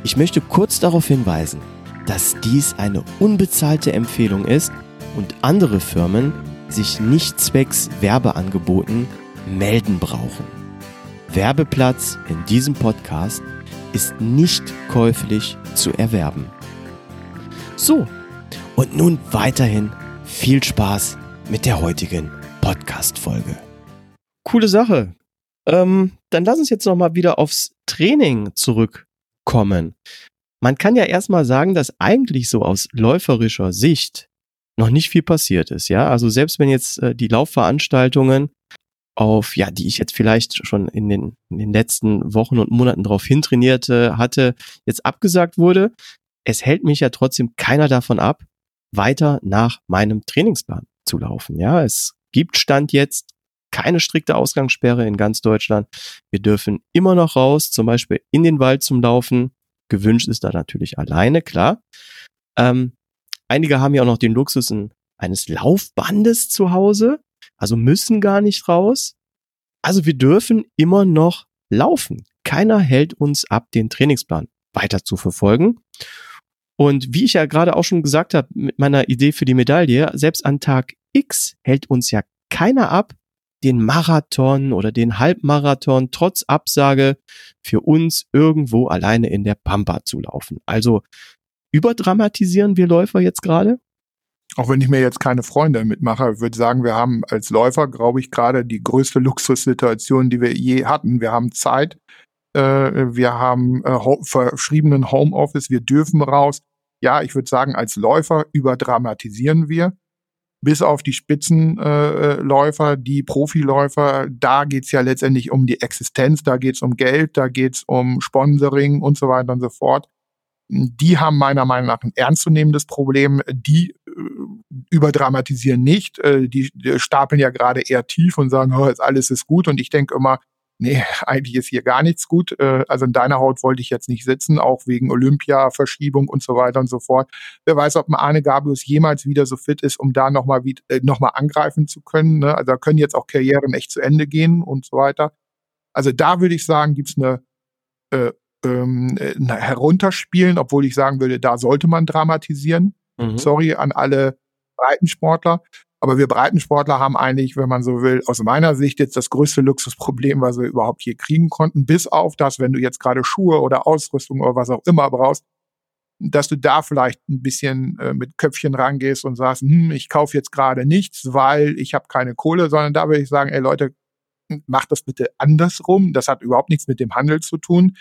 B: Ich möchte kurz darauf hinweisen, dass dies eine unbezahlte Empfehlung ist und andere Firmen sich nicht zwecks Werbeangeboten melden brauchen. Werbeplatz in diesem Podcast ist nicht käuflich zu erwerben. So, und nun weiterhin viel Spaß mit der heutigen Podcast-Folge. Coole Sache. Ähm, dann lass uns jetzt nochmal wieder aufs Training zurückkommen. Man kann ja erstmal sagen, dass eigentlich so aus läuferischer Sicht noch nicht viel passiert ist, ja. Also selbst wenn jetzt äh, die Laufveranstaltungen auf, ja, die ich jetzt vielleicht schon in den, in den letzten Wochen und Monaten darauf hintrainierte hatte, jetzt abgesagt wurde, es hält mich ja trotzdem keiner davon ab, weiter nach meinem Trainingsplan zu laufen. Ja, es gibt Stand jetzt keine strikte Ausgangssperre in ganz Deutschland. Wir dürfen immer noch raus, zum Beispiel in den Wald zum Laufen. Gewünscht ist da natürlich alleine, klar. Ähm, einige haben ja auch noch den Luxus eines Laufbandes zu Hause, also müssen gar nicht raus. Also wir dürfen immer noch laufen. Keiner hält uns ab, den Trainingsplan weiter zu verfolgen. Und wie ich ja gerade auch schon gesagt habe mit meiner Idee für die Medaille, selbst an Tag X hält uns ja keiner ab, den Marathon oder den Halbmarathon trotz Absage für uns irgendwo alleine in der Pampa zu laufen. Also überdramatisieren wir Läufer jetzt gerade?
C: Auch wenn ich mir jetzt keine Freunde mitmache, würde sagen, wir haben als Läufer, glaube ich, gerade die größte Luxussituation, die wir je hatten. Wir haben Zeit, äh, wir haben äh, verschriebenen Homeoffice, wir dürfen raus. Ja, ich würde sagen, als Läufer überdramatisieren wir bis auf die Spitzenläufer, äh, die Profiläufer, da geht's ja letztendlich um die Existenz, da geht's um Geld, da geht's um Sponsoring und so weiter und so fort. Die haben meiner Meinung nach ein ernstzunehmendes Problem. Die äh, überdramatisieren nicht. Äh, die, die stapeln ja gerade eher tief und sagen, oh, jetzt alles ist gut. Und ich denke immer, nee, eigentlich ist hier gar nichts gut. Äh, also in deiner Haut wollte ich jetzt nicht sitzen, auch wegen Olympia, Verschiebung und so weiter und so fort. Wer weiß, ob ein Arne Gabius jemals wieder so fit ist, um da nochmal äh, noch mal angreifen zu können. Ne? Also da können jetzt auch Karrieren echt zu Ende gehen und so weiter. Also da würde ich sagen, gibt's eine, äh, ähm, eine Herunterspielen, obwohl ich sagen würde, da sollte man dramatisieren. Mhm. Sorry an alle Breitensportler. Aber wir Breitensportler haben eigentlich, wenn man so will, aus meiner Sicht jetzt das größte Luxusproblem, was wir überhaupt hier kriegen konnten, bis auf das, wenn du jetzt gerade Schuhe oder Ausrüstung oder was auch immer brauchst, dass du da vielleicht ein bisschen äh, mit Köpfchen rangehst und sagst, hm, ich kaufe jetzt gerade nichts, weil ich habe keine Kohle, sondern da würde ich sagen, ey Leute, macht das bitte andersrum. Das hat überhaupt nichts mit dem Handel zu tun,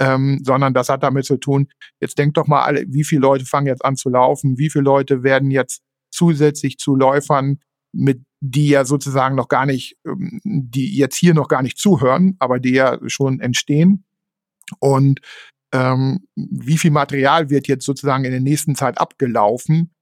C: ähm, sondern das hat damit zu tun, jetzt denkt doch mal alle, wie viele Leute fangen jetzt an zu laufen, wie viele Leute werden jetzt zusätzlich zu Läufern, mit die ja sozusagen noch gar nicht, ähm, die jetzt hier noch gar nicht zuhören, aber die ja schon entstehen. Und ähm, wie viel Material wird jetzt sozusagen in der nächsten Zeit abgelaufen?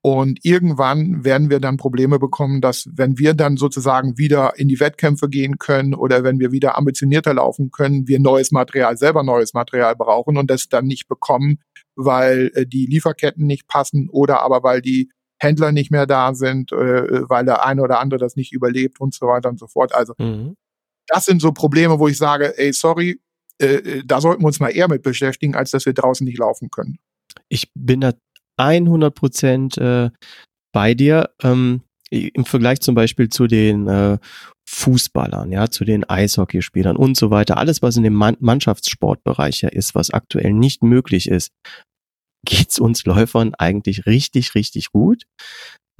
C: Und irgendwann werden wir dann Probleme bekommen, dass wenn wir dann sozusagen wieder in die Wettkämpfe gehen können oder wenn wir wieder ambitionierter laufen können, wir neues Material, selber neues Material brauchen und das dann nicht bekommen, weil äh, die Lieferketten nicht passen oder aber weil die Händler nicht mehr da sind, äh, weil der eine oder andere das nicht überlebt und so weiter und so fort. Also mhm. das sind so Probleme, wo ich sage, ey, sorry, äh, äh da sollten wir uns mal eher mit beschäftigen, als dass wir draußen nicht laufen können.
B: Ich bin da 100 Prozent äh, bei dir. Ähm, Im Vergleich zum Beispiel zu den äh, Fußballern, ja, zu den Eishockeyspielern und so weiter. Alles, was in dem Mannschaftssportbereich ja ist, was aktuell nicht möglich ist, geht's uns Läufern eigentlich richtig, richtig gut.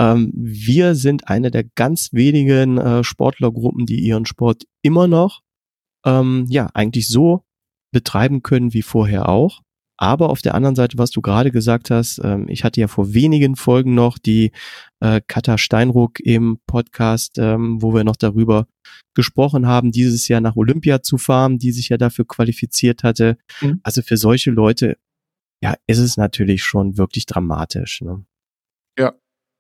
B: Ähm, wir sind eine der ganz wenigen äh, Sportlergruppen, die ihren Sport immer noch ähm, ja eigentlich so betreiben können wie vorher auch. Aber auf der anderen Seite, was du gerade gesagt hast, ähm, ich hatte ja vor wenigen Folgen noch die äh, Katha Steinruck im Podcast, ähm, wo wir noch darüber gesprochen haben, dieses Jahr nach Olympia zu fahren, die sich ja dafür qualifiziert hatte. Mhm. Also für solche Leute ja, ist es natürlich schon wirklich dramatisch. Ne?
C: Ja.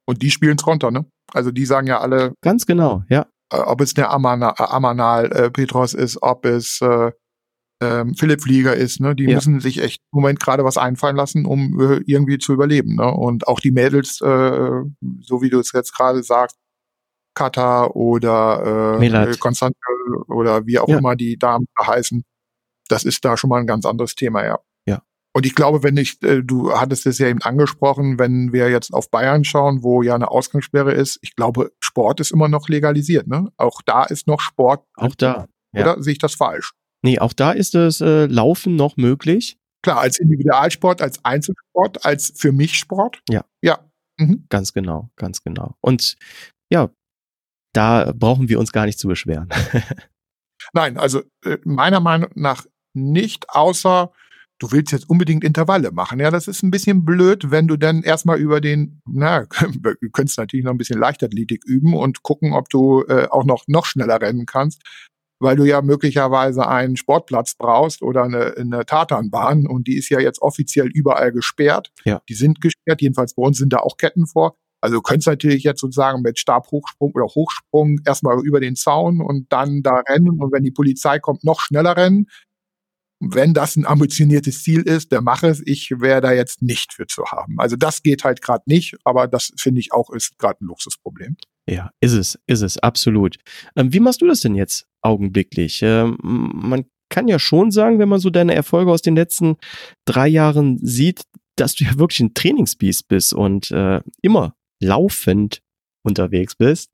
C: Und die spielen es runter, ne? Also die sagen ja alle.
B: Ganz genau, ja.
C: Äh, ob es der Amana, äh, Amanal äh, Petros ist, ob es äh, ähm, Philipp Flieger ist, ne? Die ja. müssen sich echt im Moment gerade was einfallen lassen, um äh, irgendwie zu überleben, ne? Und auch die Mädels, äh, so wie du es jetzt gerade sagst, Kata oder äh, Konstantin oder wie auch ja. immer die Damen heißen, das ist da schon mal ein ganz anderes Thema, ja. Und ich glaube, wenn ich, äh, du hattest es ja eben angesprochen, wenn wir jetzt auf Bayern schauen, wo ja eine Ausgangssperre ist, ich glaube, Sport ist immer noch legalisiert, ne? Auch da ist noch Sport.
B: Auch da.
C: Oder ja. sehe ich das falsch?
B: Nee, auch da ist das äh, Laufen noch möglich.
C: Klar, als Individualsport, als Einzelsport, als für mich Sport.
B: Ja.
C: Ja.
B: Mhm. Ganz genau, ganz genau. Und ja, da brauchen wir uns gar nicht zu beschweren.
C: Nein, also äh, meiner Meinung nach nicht, außer du willst jetzt unbedingt Intervalle machen. Ja, das ist ein bisschen blöd, wenn du dann erstmal über den, na, du könntest natürlich noch ein bisschen Leichtathletik üben und gucken, ob du äh, auch noch, noch schneller rennen kannst, weil du ja möglicherweise einen Sportplatz brauchst oder eine, eine Tatanbahn und die ist ja jetzt offiziell überall gesperrt.
B: Ja.
C: Die sind gesperrt, jedenfalls bei uns sind da auch Ketten vor. Also du könntest natürlich jetzt sozusagen mit Stabhochsprung oder Hochsprung erstmal über den Zaun und dann da rennen und wenn die Polizei kommt, noch schneller rennen wenn das ein ambitioniertes Ziel ist, der mache es. Ich wäre da jetzt nicht für zu haben. Also das geht halt gerade nicht, aber das finde ich auch ist gerade ein Luxusproblem.
B: Ja, ist es, ist es, absolut. Ähm, wie machst du das denn jetzt augenblicklich? Ähm, man kann ja schon sagen, wenn man so deine Erfolge aus den letzten drei Jahren sieht, dass du ja wirklich ein Trainingsbiest bist und äh, immer laufend unterwegs bist.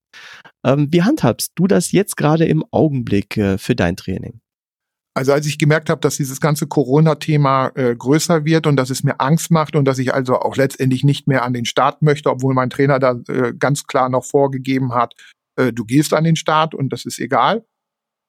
B: Ähm, wie handhabst du das jetzt gerade im Augenblick äh, für dein Training?
C: Also als ich gemerkt habe, dass dieses ganze Corona-Thema äh, größer wird und dass es mir Angst macht und dass ich also auch letztendlich nicht mehr an den Start möchte, obwohl mein Trainer da äh, ganz klar noch vorgegeben hat, äh, du gehst an den Start und das ist egal,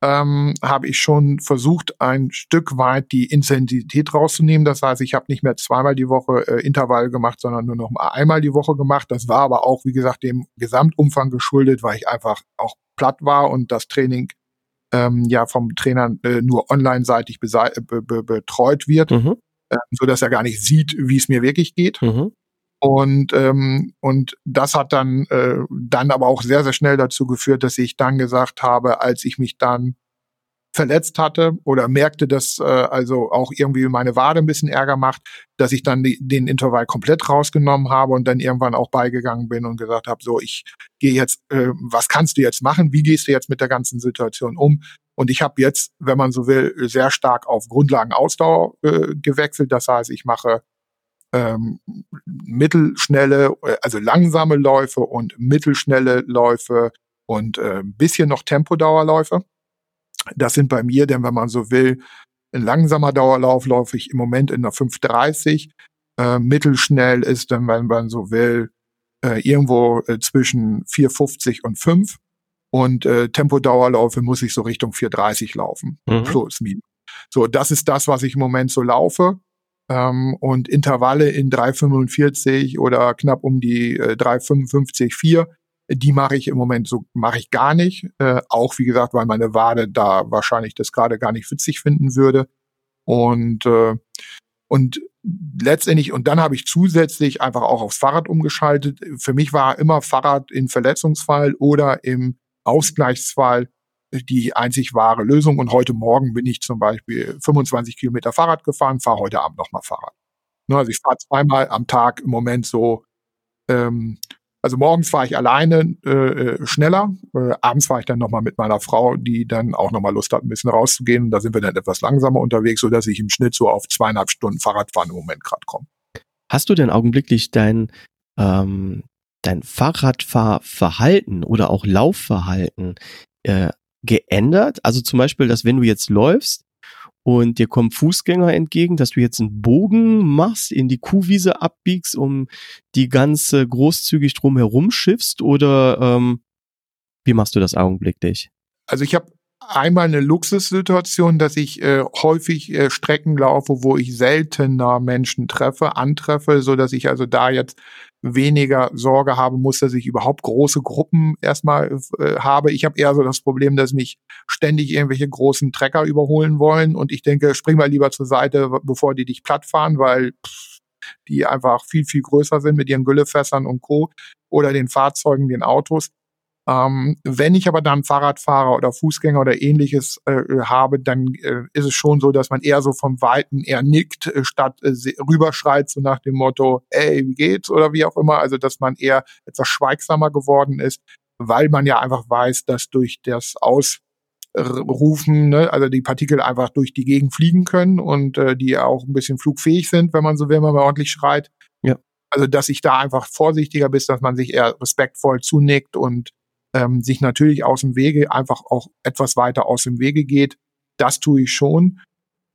C: ähm, habe ich schon versucht, ein Stück weit die Intensität rauszunehmen. Das heißt, ich habe nicht mehr zweimal die Woche äh, Intervall gemacht, sondern nur noch mal einmal die Woche gemacht. Das war aber auch, wie gesagt, dem Gesamtumfang geschuldet, weil ich einfach auch platt war und das Training ähm, ja vom Trainer äh, nur online-seitig be be betreut wird, mhm. äh, so dass er gar nicht sieht, wie es mir wirklich geht. Mhm. Und ähm, und das hat dann äh, dann aber auch sehr sehr schnell dazu geführt, dass ich dann gesagt habe, als ich mich dann verletzt hatte oder merkte, dass äh, also auch irgendwie meine Wade ein bisschen Ärger macht, dass ich dann die, den Intervall komplett rausgenommen habe und dann irgendwann auch beigegangen bin und gesagt habe, so ich gehe jetzt, äh, was kannst du jetzt machen? Wie gehst du jetzt mit der ganzen Situation um? Und ich habe jetzt, wenn man so will, sehr stark auf Grundlagenausdauer äh, gewechselt. Das heißt, ich mache ähm, mittelschnelle, also langsame Läufe und mittelschnelle Läufe und äh, bisschen noch Tempodauerläufe. Das sind bei mir, denn wenn man so will, ein langsamer Dauerlauf laufe ich im Moment in der 530. Äh, mittelschnell ist dann, wenn man so will, äh, irgendwo äh, zwischen 450 und 5. Und äh, Tempodauerläufe muss ich so Richtung 430 laufen. Mhm. Plus, minus. So, das ist das, was ich im Moment so laufe. Ähm, und Intervalle in 345 oder knapp um die äh, 355, 4 die mache ich im Moment so, mache ich gar nicht. Äh, auch wie gesagt, weil meine Wade da wahrscheinlich das gerade gar nicht witzig finden würde. Und, äh, und letztendlich, und dann habe ich zusätzlich einfach auch aufs Fahrrad umgeschaltet. Für mich war immer Fahrrad in Verletzungsfall oder im Ausgleichsfall die einzig wahre Lösung. Und heute Morgen bin ich zum Beispiel 25 Kilometer Fahrrad gefahren, fahre heute Abend nochmal Fahrrad. Ne, also ich fahre zweimal am Tag im Moment so ähm, also morgens fahre ich alleine äh, äh, schneller, äh, abends fahre ich dann nochmal mit meiner Frau, die dann auch nochmal Lust hat, ein bisschen rauszugehen. da sind wir dann etwas langsamer unterwegs, so dass ich im Schnitt so auf zweieinhalb Stunden Fahrradfahren im Moment gerade komme.
B: Hast du denn augenblicklich dein, ähm, dein Fahrradfahrverhalten oder auch Laufverhalten äh, geändert? Also zum Beispiel, dass wenn du jetzt läufst, und dir kommen Fußgänger entgegen, dass du jetzt einen Bogen machst, in die Kuhwiese abbiegst, um die ganze großzügig drumherum schiffst oder ähm, wie machst du das augenblicklich?
C: Also ich habe einmal eine Luxussituation, dass ich äh, häufig äh, Strecken laufe, wo ich seltener Menschen treffe, antreffe, so dass ich also da jetzt weniger Sorge haben muss, dass ich überhaupt große Gruppen erstmal äh, habe. Ich habe eher so das Problem, dass mich ständig irgendwelche großen Trecker überholen wollen und ich denke, spring mal lieber zur Seite, bevor die dich plattfahren, weil pff, die einfach viel, viel größer sind mit ihren Güllefässern und Co. oder den Fahrzeugen, den Autos. Ähm, wenn ich aber dann Fahrradfahrer oder Fußgänger oder ähnliches äh, habe, dann äh, ist es schon so, dass man eher so vom Weiten eher nickt, äh, statt äh, rüberschreit, so nach dem Motto, ey, wie geht's oder wie auch immer. Also, dass man eher etwas schweigsamer geworden ist, weil man ja einfach weiß, dass durch das Ausrufen, ne, also die Partikel einfach durch die Gegend fliegen können und äh, die auch ein bisschen flugfähig sind, wenn man so will, wenn man ordentlich schreit. Ja. Also, dass ich da einfach vorsichtiger bin, dass man sich eher respektvoll zunickt und ähm, sich natürlich aus dem Wege, einfach auch etwas weiter aus dem Wege geht. Das tue ich schon.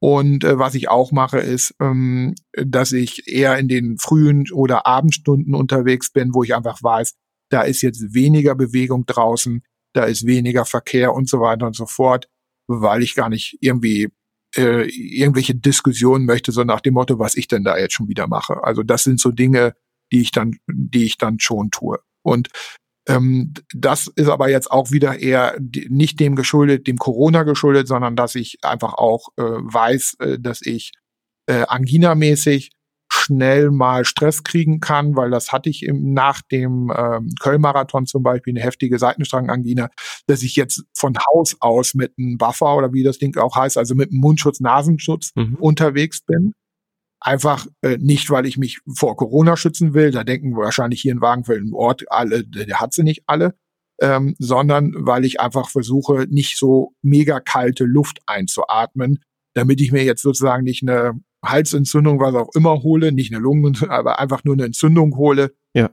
C: Und äh, was ich auch mache, ist, ähm, dass ich eher in den frühen oder Abendstunden unterwegs bin, wo ich einfach weiß, da ist jetzt weniger Bewegung draußen, da ist weniger Verkehr und so weiter und so fort, weil ich gar nicht irgendwie äh, irgendwelche Diskussionen möchte, so nach dem Motto, was ich denn da jetzt schon wieder mache. Also das sind so Dinge, die ich dann, die ich dann schon tue. Und das ist aber jetzt auch wieder eher nicht dem geschuldet, dem Corona geschuldet, sondern dass ich einfach auch äh, weiß, äh, dass ich äh, Angina-mäßig schnell mal Stress kriegen kann, weil das hatte ich im, nach dem ähm, Köln-Marathon zum Beispiel, eine heftige Seitenstrangangina, dass ich jetzt von Haus aus mit einem Buffer oder wie das Ding auch heißt, also mit einem Mundschutz, Nasenschutz mhm. unterwegs bin. Einfach äh, nicht, weil ich mich vor Corona schützen will. Da denken wahrscheinlich hier in Wagenfeld im Ort alle, der hat sie nicht alle. ähm, sondern weil ich einfach versuche, nicht so mega kalte Luft einzuatmen, damit ich mir jetzt sozusagen nicht eine Halsentzündung, was auch immer hole, nicht eine Lungenentzündung, aber einfach nur eine Entzündung hole,
B: ja.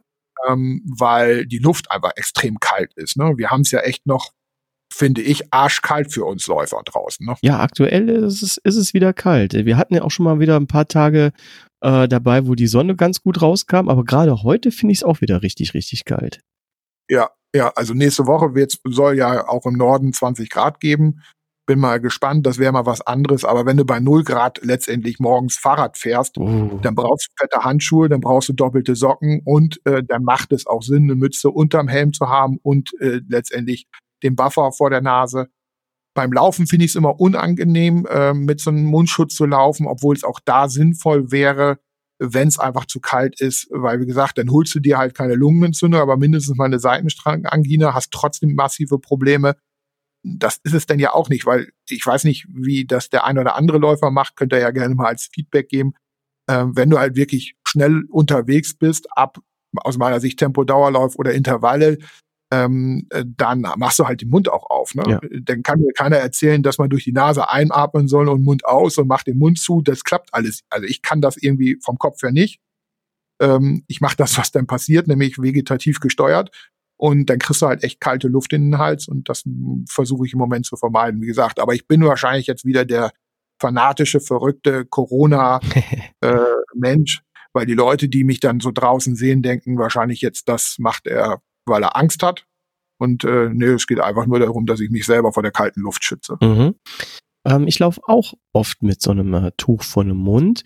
C: ähm, weil die Luft einfach extrem kalt ist. Ne? Wir haben es ja echt noch, finde ich, arschkalt für uns Läufer draußen. Ne?
B: Ja, aktuell ist es, ist es wieder kalt. Wir hatten ja auch schon mal wieder ein paar Tage äh, dabei, wo die Sonne ganz gut rauskam, aber gerade heute finde ich es auch wieder richtig, richtig kalt.
C: Ja, ja, also nächste Woche wird's, soll ja auch im Norden 20 Grad geben bin mal gespannt, das wäre mal was anderes. Aber wenn du bei 0 Grad letztendlich morgens Fahrrad fährst, uh. dann brauchst du fette Handschuhe, dann brauchst du doppelte Socken und äh, dann macht es auch Sinn, eine Mütze unterm Helm zu haben und äh, letztendlich den Buffer vor der Nase. Beim Laufen finde ich es immer unangenehm, äh, mit so einem Mundschutz zu laufen, obwohl es auch da sinnvoll wäre, wenn es einfach zu kalt ist, weil wie gesagt, dann holst du dir halt keine Lungenentzündung, aber mindestens mal eine Seitenstrangangina, hast trotzdem massive Probleme das ist es denn ja auch nicht, weil ich weiß nicht, wie das der ein oder andere Läufer macht, könnt ihr ja gerne mal als Feedback geben. Ähm, wenn du halt wirklich schnell unterwegs bist, ab aus meiner Sicht Tempo-Dauerlauf oder Intervalle, ähm, äh, dann machst du halt den Mund auch auf. Ne? Ja. Dann kann mir keiner erzählen, dass man durch die Nase einatmen soll und Mund aus und macht den Mund zu. Das klappt alles. Also ich kann das irgendwie vom Kopf her nicht. Ähm, ich mache das, was dann passiert, nämlich vegetativ gesteuert. Und dann kriegst du halt echt kalte Luft in den Hals und das versuche ich im Moment zu vermeiden, wie gesagt. Aber ich bin wahrscheinlich jetzt wieder der fanatische, verrückte Corona-Mensch, äh, weil die Leute, die mich dann so draußen sehen, denken wahrscheinlich jetzt, das macht er, weil er Angst hat. Und äh, nee, es geht einfach nur darum, dass ich mich selber vor der kalten Luft schütze.
B: Mhm. Ähm, ich laufe auch oft mit so einem äh, Tuch vor dem Mund.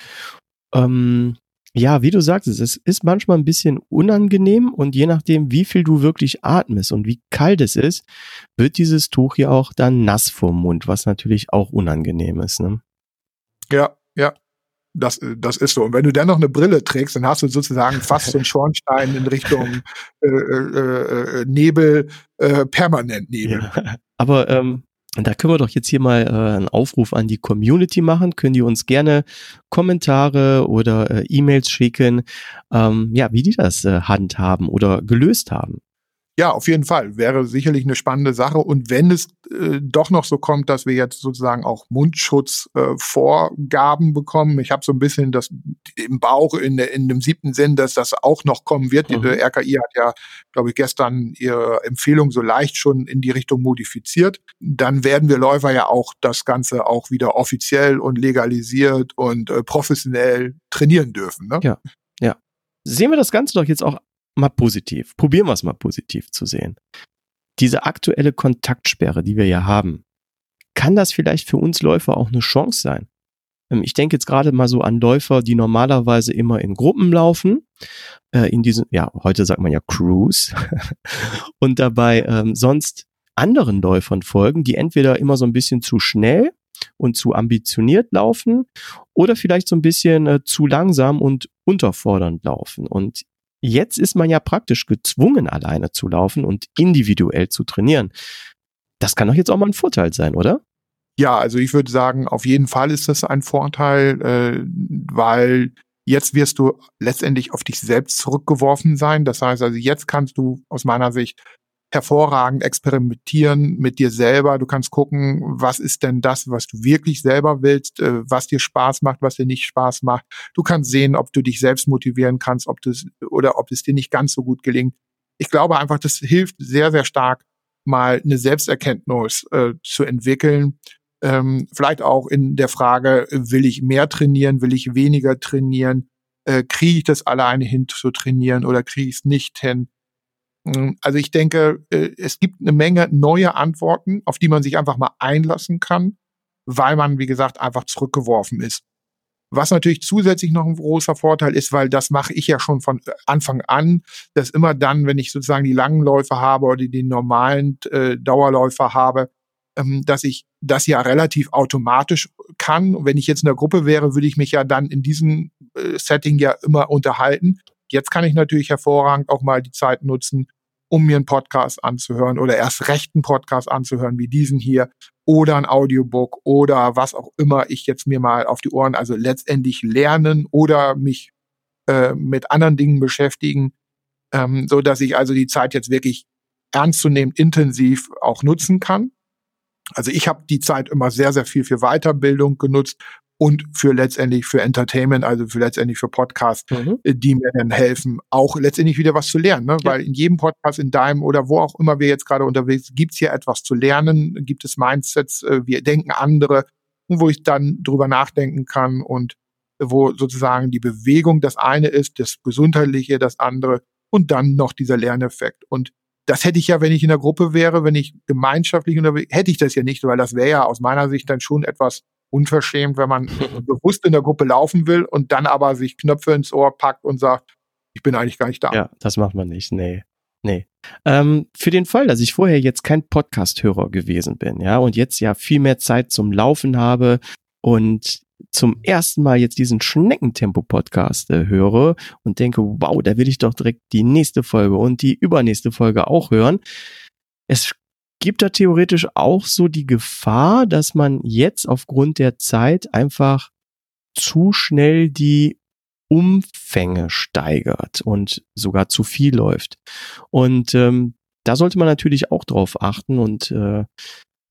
B: Ähm, ja, wie du sagst, es ist manchmal ein bisschen unangenehm und je nachdem, wie viel du wirklich atmest und wie kalt es ist, wird dieses Tuch ja auch dann nass vom Mund, was natürlich auch unangenehm ist. Ne?
C: Ja, ja. Das, das ist so. Und wenn du dann noch eine Brille trägst, dann hast du sozusagen fast so einen Schornstein in Richtung äh, äh, äh, Nebel, äh, permanent Nebel.
B: Ja. Aber ähm, da können wir doch jetzt hier mal äh, einen Aufruf an die Community machen. Können die uns gerne Kommentare oder äh, E-Mails schicken, ähm, ja, wie die das äh, handhaben oder gelöst haben.
C: Ja, auf jeden Fall. Wäre sicherlich eine spannende Sache. Und wenn es äh, doch noch so kommt, dass wir jetzt sozusagen auch Mundschutzvorgaben äh, bekommen, ich habe so ein bisschen das im Bauch in, in dem siebten Sinn, dass das auch noch kommen wird. Mhm. Die RKI hat ja, glaube ich, gestern ihre Empfehlung so leicht schon in die Richtung modifiziert. Dann werden wir Läufer ja auch das Ganze auch wieder offiziell und legalisiert und äh, professionell trainieren dürfen. Ne?
B: Ja, ja. Sehen wir das Ganze doch jetzt auch mal positiv. Probieren wir es mal positiv zu sehen. Diese aktuelle Kontaktsperre, die wir ja haben, kann das vielleicht für uns Läufer auch eine Chance sein? Ähm, ich denke jetzt gerade mal so an Läufer, die normalerweise immer in Gruppen laufen, äh, in diesen, ja, heute sagt man ja Cruise, und dabei ähm, sonst anderen Läufern folgen, die entweder immer so ein bisschen zu schnell und zu ambitioniert laufen oder vielleicht so ein bisschen äh, zu langsam und unterfordernd laufen. Und Jetzt ist man ja praktisch gezwungen, alleine zu laufen und individuell zu trainieren. Das kann doch jetzt auch mal ein Vorteil sein, oder?
C: Ja, also ich würde sagen, auf jeden Fall ist das ein Vorteil, äh, weil jetzt wirst du letztendlich auf dich selbst zurückgeworfen sein. Das heißt also, jetzt kannst du aus meiner Sicht hervorragend experimentieren mit dir selber. Du kannst gucken, was ist denn das, was du wirklich selber willst, äh, was dir Spaß macht, was dir nicht Spaß macht. Du kannst sehen, ob du dich selbst motivieren kannst, ob das oder ob es dir nicht ganz so gut gelingt. Ich glaube einfach, das hilft sehr, sehr stark, mal eine Selbsterkenntnis äh, zu entwickeln. Ähm, vielleicht auch in der Frage, will ich mehr trainieren, will ich weniger trainieren, äh, kriege ich das alleine hin zu trainieren oder kriege ich es nicht hin? Hm, also ich denke, äh, es gibt eine Menge neue Antworten, auf die man sich einfach mal einlassen kann, weil man, wie gesagt, einfach zurückgeworfen ist. Was natürlich zusätzlich noch ein großer Vorteil ist, weil das mache ich ja schon von Anfang an, dass immer dann, wenn ich sozusagen die langen Läufe habe oder die normalen äh, Dauerläufer habe, ähm, dass ich das ja relativ automatisch kann. Wenn ich jetzt in der Gruppe wäre, würde ich mich ja dann in diesem äh, Setting ja immer unterhalten. Jetzt kann ich natürlich hervorragend auch mal die Zeit nutzen, um mir einen Podcast anzuhören oder erst rechten Podcast anzuhören wie diesen hier oder ein Audiobook oder was auch immer ich jetzt mir mal auf die Ohren, also letztendlich lernen oder mich äh, mit anderen Dingen beschäftigen, ähm, so dass ich also die Zeit jetzt wirklich ernstzunehmend intensiv auch nutzen kann. Also ich habe die Zeit immer sehr, sehr viel für Weiterbildung genutzt und für letztendlich für Entertainment, also für letztendlich für Podcasts, mhm. Äh, die mir dann helfen, auch letztendlich wieder was zu lernen. Ne? Ja. Weil in jedem Podcast, in deinem oder wo auch immer wir jetzt gerade unterwegs sind, gibt's hier etwas zu lernen, gibt es Mindsets, äh, wir denken andere, wo ich dann drüber nachdenken kann und wo sozusagen die Bewegung das eine ist, das Gesundheitliche das andere und dann noch dieser Lerneffekt. Und das hätte ich ja, wenn ich in der Gruppe wäre, wenn ich gemeinschaftlich unterwegs, hätte ich das ja nicht, weil das wäre ja aus meiner Sicht dann schon etwas unverschämt, wenn man bewusst in der Gruppe laufen will und dann aber sich Knöpfe ins Ohr packt und sagt, ich bin eigentlich gar nicht da.
B: Ja, das macht man nicht, nee. Nee. Ähm, für den Fall, dass ich vorher jetzt kein Podcast-Hörer gewesen bin, ja, und jetzt ja viel mehr Zeit zum Laufen habe und zum ersten Mal jetzt diesen Schneckentempo-Podcast äh, höre und denke, wow, da will ich doch direkt die nächste Folge und die übernächste Folge auch hören. Es gibt da theoretisch auch so die Gefahr, dass man jetzt aufgrund der Zeit einfach zu schnell die Umfänge steigert und sogar zu viel läuft. Und ähm, da sollte man natürlich auch drauf achten und äh,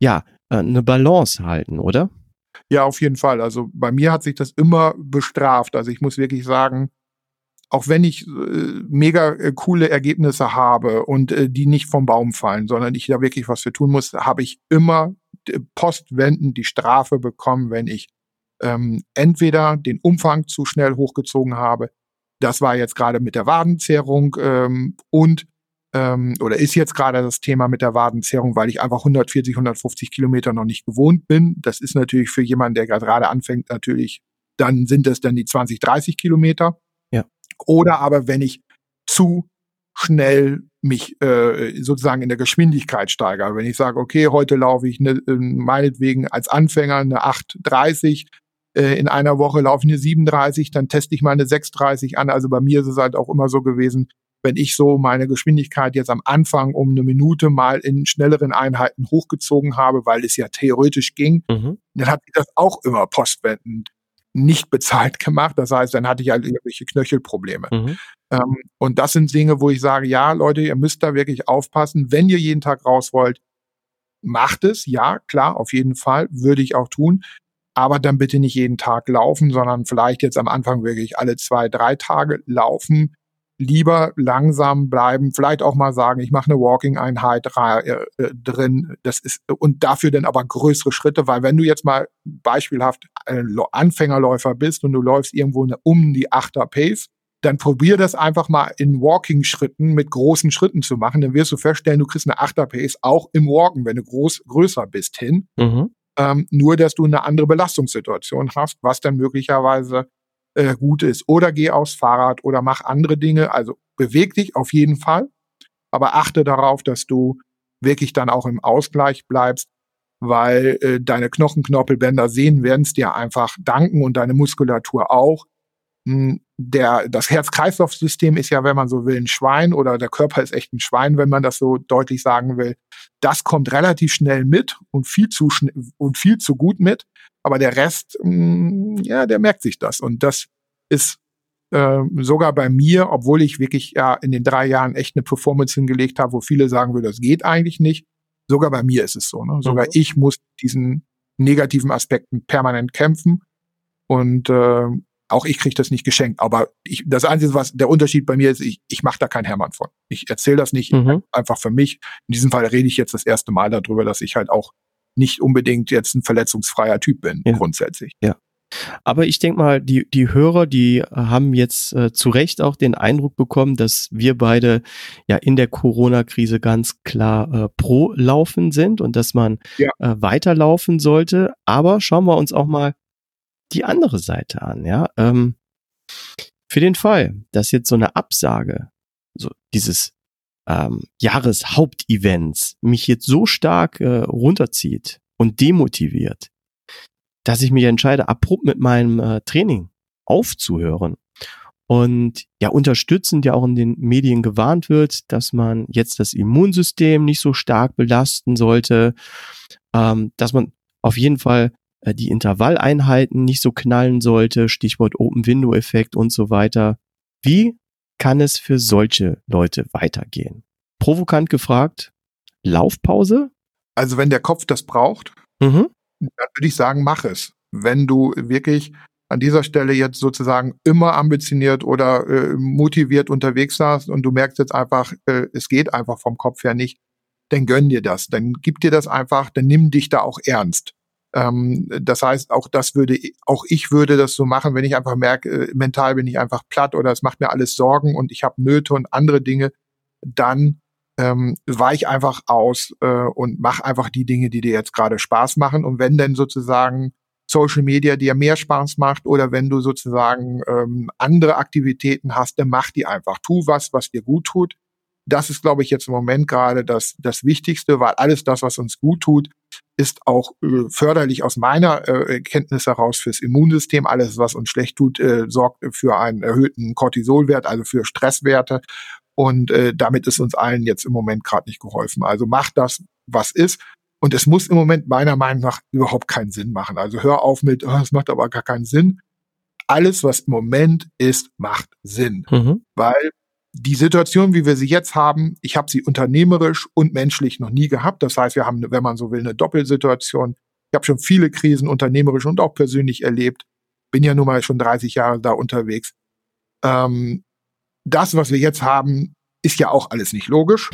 B: ja, äh, eine Balance halten, oder?
C: Ja, auf jeden Fall. Also bei mir hat sich das immer bestraft. Also ich muss wirklich sagen, auch wenn ich äh, mega äh, coole Ergebnisse habe und äh, die nicht vom Baum fallen, sondern ich da wirklich was für tun muss, habe ich immer äh, postwendend die Strafe bekommen, wenn ich ähm, entweder den Umfang zu schnell hochgezogen habe, das war jetzt gerade mit der Wadenzerrung ähm, und ähm, oder ist jetzt gerade das Thema mit der Wadenzerrung, weil ich einfach 140, 150 Kilometer noch nicht gewohnt bin. Das ist natürlich für jemanden, der gerade anfängt, natürlich, dann sind es dann die 20, 30 Kilometer. Oder aber wenn ich zu schnell mich äh, sozusagen in der Geschwindigkeit steigere. Wenn ich sage, okay, heute laufe ich ne, äh, meinetwegen als Anfänger eine 8,30, äh, in einer Woche laufe ich eine 37, dann teste ich mal eine 6,30 an. Also bei mir ist es halt auch immer so gewesen, wenn ich so meine Geschwindigkeit jetzt am Anfang um eine Minute mal in schnelleren Einheiten hochgezogen habe, weil es ja theoretisch ging, mhm. dann hat sich das auch immer postwendend nicht bezahlt gemacht. Das heißt, dann hatte ich halt irgendwelche Knöchelprobleme. Mhm. Ähm, und das sind Dinge, wo ich sage, ja, Leute, ihr müsst da wirklich aufpassen. Wenn ihr jeden Tag raus wollt, macht es. Ja, klar, auf jeden Fall, würde ich auch tun. Aber dann bitte nicht jeden Tag laufen, sondern vielleicht jetzt am Anfang wirklich alle zwei, drei Tage laufen lieber langsam bleiben, vielleicht auch mal sagen, ich mache eine Walking-Einheit äh, äh, drin, das ist und dafür dann aber größere Schritte, weil wenn du jetzt mal beispielhaft Anfängerläufer bist und du läufst irgendwo eine, um die Achter Pace, dann probier das einfach mal in Walking-Schritten mit großen Schritten zu machen. Dann wirst du feststellen, du kriegst eine Achter-Pace auch im Walken, wenn du groß, größer bist, hin. Mhm. Ähm, nur, dass du eine andere Belastungssituation hast, was dann möglicherweise äh, gut ist. Oder geh aufs Fahrrad oder mach andere Dinge. Also beweg dich auf jeden Fall, aber achte darauf, dass du wirklich dann auch im Ausgleich bleibst, weil äh, deine Knochenknorpelbänder sehen werden es dir einfach danken und deine Muskulatur auch. Hm, der, das Herz-Kreislauf-System ist ja, wenn man so will, ein Schwein oder der Körper ist echt ein Schwein, wenn man das so deutlich sagen will. Das kommt relativ schnell mit und viel zu schnell und viel zu gut mit. Aber der Rest, mh, hm, ja, der merkt sich das. Und das ist äh, sogar bei mir, obwohl ich wirklich ja in den drei Jahren echt eine Performance hingelegt habe, wo viele sagen würden, das geht eigentlich nicht. Sogar bei mir ist es so. Ne? Sogar mhm. ich muss diesen negativen Aspekten permanent kämpfen. Und äh, auch ich kriege das nicht geschenkt. Aber ich, das Einzige, was der Unterschied bei mir ist, ich, ich mache da kein Hermann von. Ich erzähle das nicht mhm. einfach für mich. In diesem Fall rede ich jetzt das erste Mal darüber, dass ich halt auch nicht unbedingt jetzt ein verletzungsfreier Typ bin, ja. grundsätzlich.
B: Ja. Aber ich denke mal, die, die Hörer, die haben jetzt äh, zu Recht auch den Eindruck bekommen, dass wir beide ja in der Corona-Krise ganz klar äh, pro Laufen sind und dass man ja. äh, weiterlaufen sollte. Aber schauen wir uns auch mal die andere Seite an, ja. Ähm, für den Fall, dass jetzt so eine Absage, so dieses ähm, Jahreshauptevents mich jetzt so stark äh, runterzieht und demotiviert, dass ich mich entscheide, abrupt mit meinem äh, Training aufzuhören. Und ja, unterstützend ja auch in den Medien gewarnt wird, dass man jetzt das Immunsystem nicht so stark belasten sollte, ähm, dass man auf jeden Fall äh, die Intervalleinheiten nicht so knallen sollte, Stichwort Open Window Effekt und so weiter. Wie kann es für solche Leute weitergehen? provokant gefragt, Laufpause?
C: Also wenn der Kopf das braucht, mhm. dann würde ich sagen, mach es. Wenn du wirklich an dieser Stelle jetzt sozusagen immer ambitioniert oder äh, motiviert unterwegs warst und du merkst jetzt einfach, äh, es geht einfach vom Kopf her nicht, dann gönn dir das, dann gib dir das einfach, dann nimm dich da auch ernst. Ähm, das heißt, auch das würde, auch ich würde das so machen, wenn ich einfach merke, äh, mental bin ich einfach platt oder es macht mir alles Sorgen und ich habe Nöte und andere Dinge, dann ähm, weich einfach aus äh, und mach einfach die Dinge, die dir jetzt gerade Spaß machen. Und wenn denn sozusagen Social Media dir mehr Spaß macht oder wenn du sozusagen ähm, andere Aktivitäten hast, dann mach die einfach. Tu was, was dir gut tut. Das ist, glaube ich, jetzt im Moment gerade das, das Wichtigste, weil alles das, was uns gut tut, ist auch äh, förderlich aus meiner äh, Kenntnis heraus fürs Immunsystem. Alles, was uns schlecht tut, äh, sorgt für einen erhöhten Cortisolwert, also für Stresswerte. Und äh, damit ist uns allen jetzt im Moment gerade nicht geholfen. Also macht das, was ist. Und es muss im Moment meiner Meinung nach überhaupt keinen Sinn machen. Also hör auf mit, oh, es macht aber gar keinen Sinn. Alles, was im Moment ist, macht Sinn. Mhm. Weil die Situation, wie wir sie jetzt haben, ich habe sie unternehmerisch und menschlich noch nie gehabt. Das heißt, wir haben, wenn man so will, eine Doppelsituation. Ich habe schon viele Krisen unternehmerisch und auch persönlich erlebt. Bin ja nun mal schon 30 Jahre da unterwegs. Ähm, das, was wir jetzt haben, ist ja auch alles nicht logisch.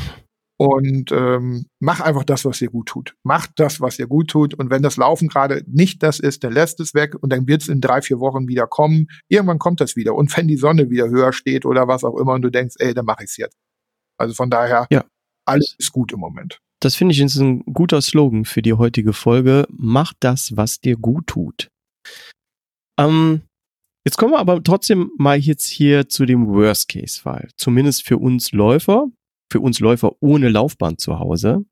C: Und ähm, mach einfach das, was dir gut tut. Mach das, was dir gut tut. Und wenn das Laufen gerade nicht das ist, dann lässt es weg und dann wird es in drei, vier Wochen wieder kommen. Irgendwann kommt das wieder. Und wenn die Sonne wieder höher steht oder was auch immer und du denkst, ey, dann mache ich es jetzt. Also von daher, ja. alles ist gut im Moment.
B: Das finde ich ist ein guter Slogan für die heutige Folge. Mach das, was dir gut tut. Ähm, Jetzt kommen wir aber trotzdem mal jetzt hier zu dem Worst-Case-Fall. Zumindest für uns Läufer, für uns Läufer ohne Laufband zu Hause.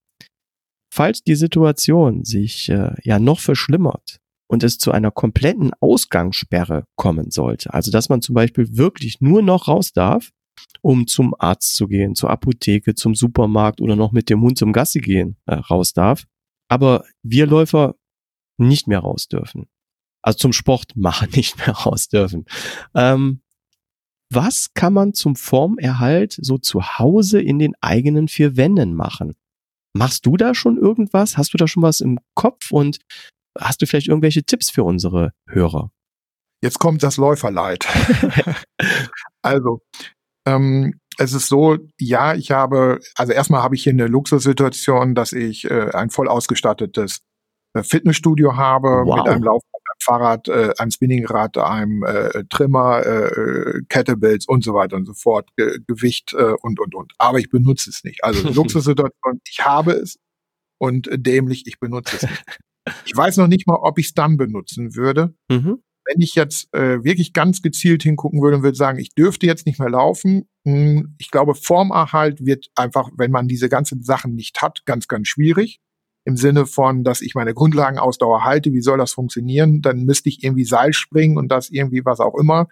B: Falls die Situation sich äh, ja noch verschlimmert und es zu einer kompletten Ausgangssperre kommen sollte, also dass man zum Beispiel wirklich nur noch raus darf, um zum Arzt zu gehen, zur Apotheke, zum Supermarkt oder noch mit dem Hund zum Gassi gehen äh, raus darf, aber wir Läufer nicht mehr raus dürfen also zum Sport machen nicht mehr raus dürfen. Ähm, was kann man zum Formerhalt so zu Hause in den eigenen vier Wänden machen? Machst du da schon irgendwas? Hast du da schon was im Kopf und hast du vielleicht irgendwelche Tipps für unsere Hörer?
C: Jetzt kommt das Läuferleid. also, ähm, es ist so, ja, ich habe, also erstmal habe ich hier eine Luxussituation, dass ich äh, ein voll ausgestattetes äh, Fitnessstudio habe wow. mit einem Lauf Fahrrad, äh, einem Spinningrad, einem äh, Trimmer, äh, Kettlebells und so weiter und so fort, Ge Gewicht äh, und und und. Aber ich benutze es nicht. Also Luxussituation, ich habe es und äh, dämlich, ich benutze es nicht. Ich weiß noch nicht mal, ob ich es dann benutzen würde. Mhm. Wenn ich jetzt äh, wirklich ganz gezielt hingucken würde und würde sagen, ich dürfte jetzt nicht mehr laufen, mh, hm, ich glaube, Formerhalt wird einfach, wenn man diese ganzen Sachen nicht hat, ganz, ganz schwierig im Sinne von, dass ich meine Grundlagenausdauer halte, wie soll das funktionieren? Dann müsste ich irgendwie Seil springen und das irgendwie was auch immer.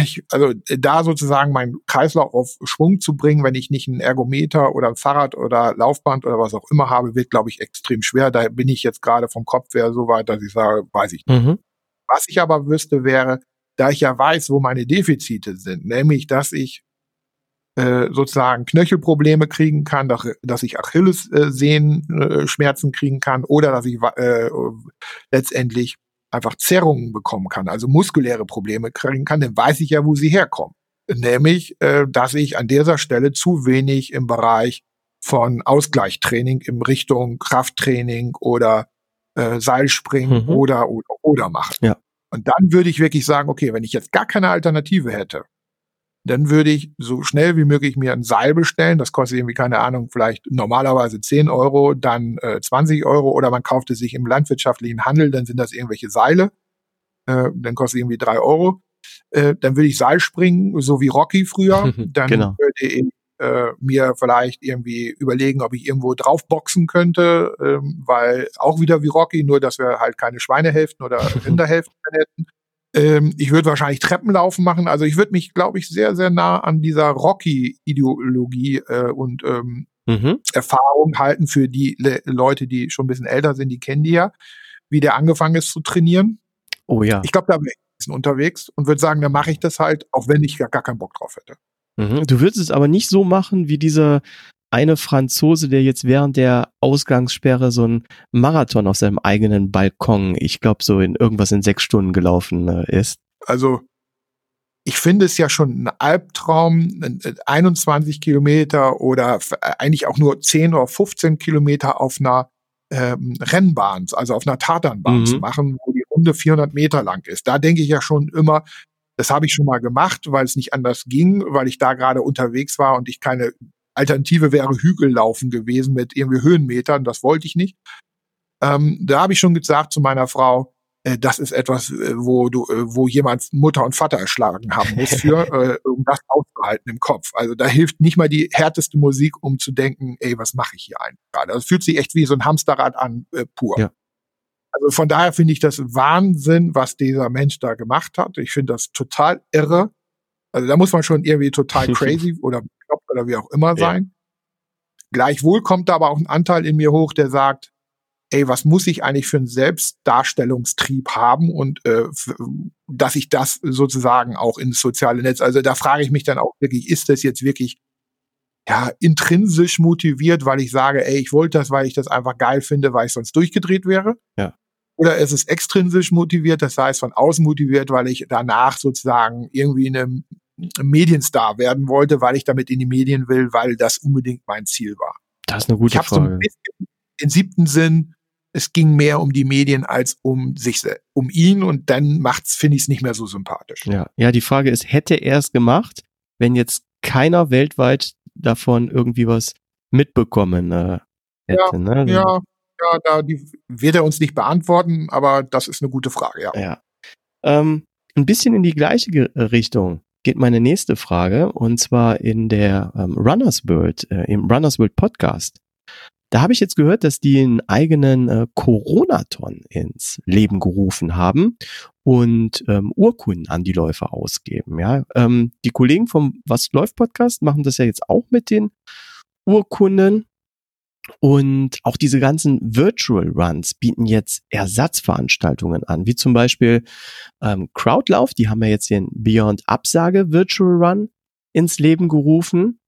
C: Ich, also da sozusagen meinen Kreislauf auf Schwung zu bringen, wenn ich nicht einen Ergometer oder ein Fahrrad oder Laufband oder was auch immer habe, wird, glaube ich, extrem schwer. Da bin ich jetzt gerade vom Kopf her so weit, dass ich sage, weiß ich nicht. Mhm. Was ich aber wüsste, wäre, da ich ja weiß, wo meine Defizite sind, nämlich, dass ich äh, sozusagen Knöchelprobleme kriegen kann, dass, dass ich Achillessehnenschmerzen äh, kriegen kann oder dass ich äh, letztendlich einfach Zerrungen bekommen kann, also muskuläre Probleme kriegen kann, dann weiß ich ja, wo sie herkommen. Nämlich, äh, dass ich an dieser Stelle zu wenig im Bereich von Ausgleichstraining in Richtung Krafttraining oder äh, Seilspringen mhm. oder, oder oder mache. Ja. Und dann würde ich wirklich sagen, okay, wenn ich jetzt gar keine Alternative hätte, dann würde ich so schnell wie möglich mir ein Seil bestellen. Das kostet irgendwie, keine Ahnung, vielleicht normalerweise 10 Euro, dann äh, 20 Euro oder man kauft es sich im landwirtschaftlichen Handel, dann sind das irgendwelche Seile. Äh, dann kostet irgendwie drei Euro. Äh, dann würde ich Seil springen, so wie Rocky früher. Dann genau. würde ich äh, mir vielleicht irgendwie überlegen, ob ich irgendwo draufboxen könnte, ähm, weil auch wieder wie Rocky, nur dass wir halt keine Schweinehälften oder Rinderhälften hätten. Ähm, ich würde wahrscheinlich Treppenlaufen machen. Also ich würde mich, glaube ich, sehr, sehr nah an dieser Rocky-Ideologie äh, und ähm, mhm. Erfahrung halten für die Le Leute, die schon ein bisschen älter sind, die kennen die ja, wie der angefangen ist zu trainieren.
B: Oh ja.
C: Ich glaube, da wäre ich ein bisschen unterwegs und würde sagen, dann mache ich das halt, auch wenn ich gar, gar keinen Bock drauf hätte.
B: Mhm. Du würdest es aber nicht so machen wie dieser eine Franzose, der jetzt während der Ausgangssperre so einen Marathon auf seinem eigenen Balkon, ich glaube so in irgendwas in sechs Stunden gelaufen äh, ist.
C: Also ich finde es ja schon ein Albtraum, 21 Kilometer oder eigentlich auch nur 10 oder 15 Kilometer auf einer ähm, Rennbahn, also auf einer Tatanbahn mhm. zu machen, wo die Runde 400 Meter lang ist. Da denke ich ja schon immer, das habe ich schon mal gemacht, weil es nicht anders ging, weil ich da gerade unterwegs war und ich keine Alternative wäre Hügellaufen gewesen mit irgendwie Höhenmetern. Das wollte ich nicht. Ähm, da habe ich schon gesagt zu meiner Frau, äh, das ist etwas, äh, wo du, äh, wo jemand Mutter und Vater erschlagen haben muss für, äh, um das auszuhalten im Kopf. Also da hilft nicht mal die härteste Musik, um zu denken, ey, was mache ich hier eigentlich gerade? Das fühlt sich echt wie so ein Hamsterrad an, äh, pur. Ja. Also von daher finde ich das Wahnsinn, was dieser Mensch da gemacht hat. Ich finde das total irre. Also da muss man schon irgendwie total crazy oder oder wie auch immer sein. Ja. Gleichwohl kommt da aber auch ein Anteil in mir hoch, der sagt, ey, was muss ich eigentlich für einen Selbstdarstellungstrieb haben und äh, dass ich das sozusagen auch ins soziale Netz, also da frage ich mich dann auch wirklich, ist das jetzt wirklich ja intrinsisch motiviert, weil ich sage, ey, ich wollte das, weil ich das einfach geil finde, weil ich sonst durchgedreht wäre?
B: Ja.
C: Oder ist es extrinsisch motiviert, das heißt von außen motiviert, weil ich danach sozusagen irgendwie eine Medienstar werden wollte, weil ich damit in die Medien will, weil das unbedingt mein Ziel war.
B: Das ist eine gute ich Frage. So ein bisschen
C: den siebten Sinn, es ging mehr um die Medien als um sich, um ihn und dann macht's, finde ich es nicht mehr so sympathisch.
B: Ja, ja, die Frage ist, hätte er es gemacht, wenn jetzt keiner weltweit davon irgendwie was mitbekommen äh, hätte?
C: Ja, ne? ja, ja, da die wird er uns nicht beantworten, aber das ist eine gute Frage, ja.
B: ja. Ähm, ein bisschen in die gleiche Richtung geht meine nächste Frage und zwar in der ähm, Runners World, äh, im Runners World Podcast. Da habe ich jetzt gehört, dass die einen eigenen äh, Corona-Ton ins Leben gerufen haben und ähm, Urkunden an die Läufer ausgeben. Ja, ähm, die Kollegen vom Was läuft Podcast machen das ja jetzt auch mit den Urkunden. Und auch diese ganzen Virtual Runs bieten jetzt Ersatzveranstaltungen an, wie zum Beispiel ähm, Crowdlauf, die haben ja jetzt den Beyond Absage Virtual Run ins Leben gerufen.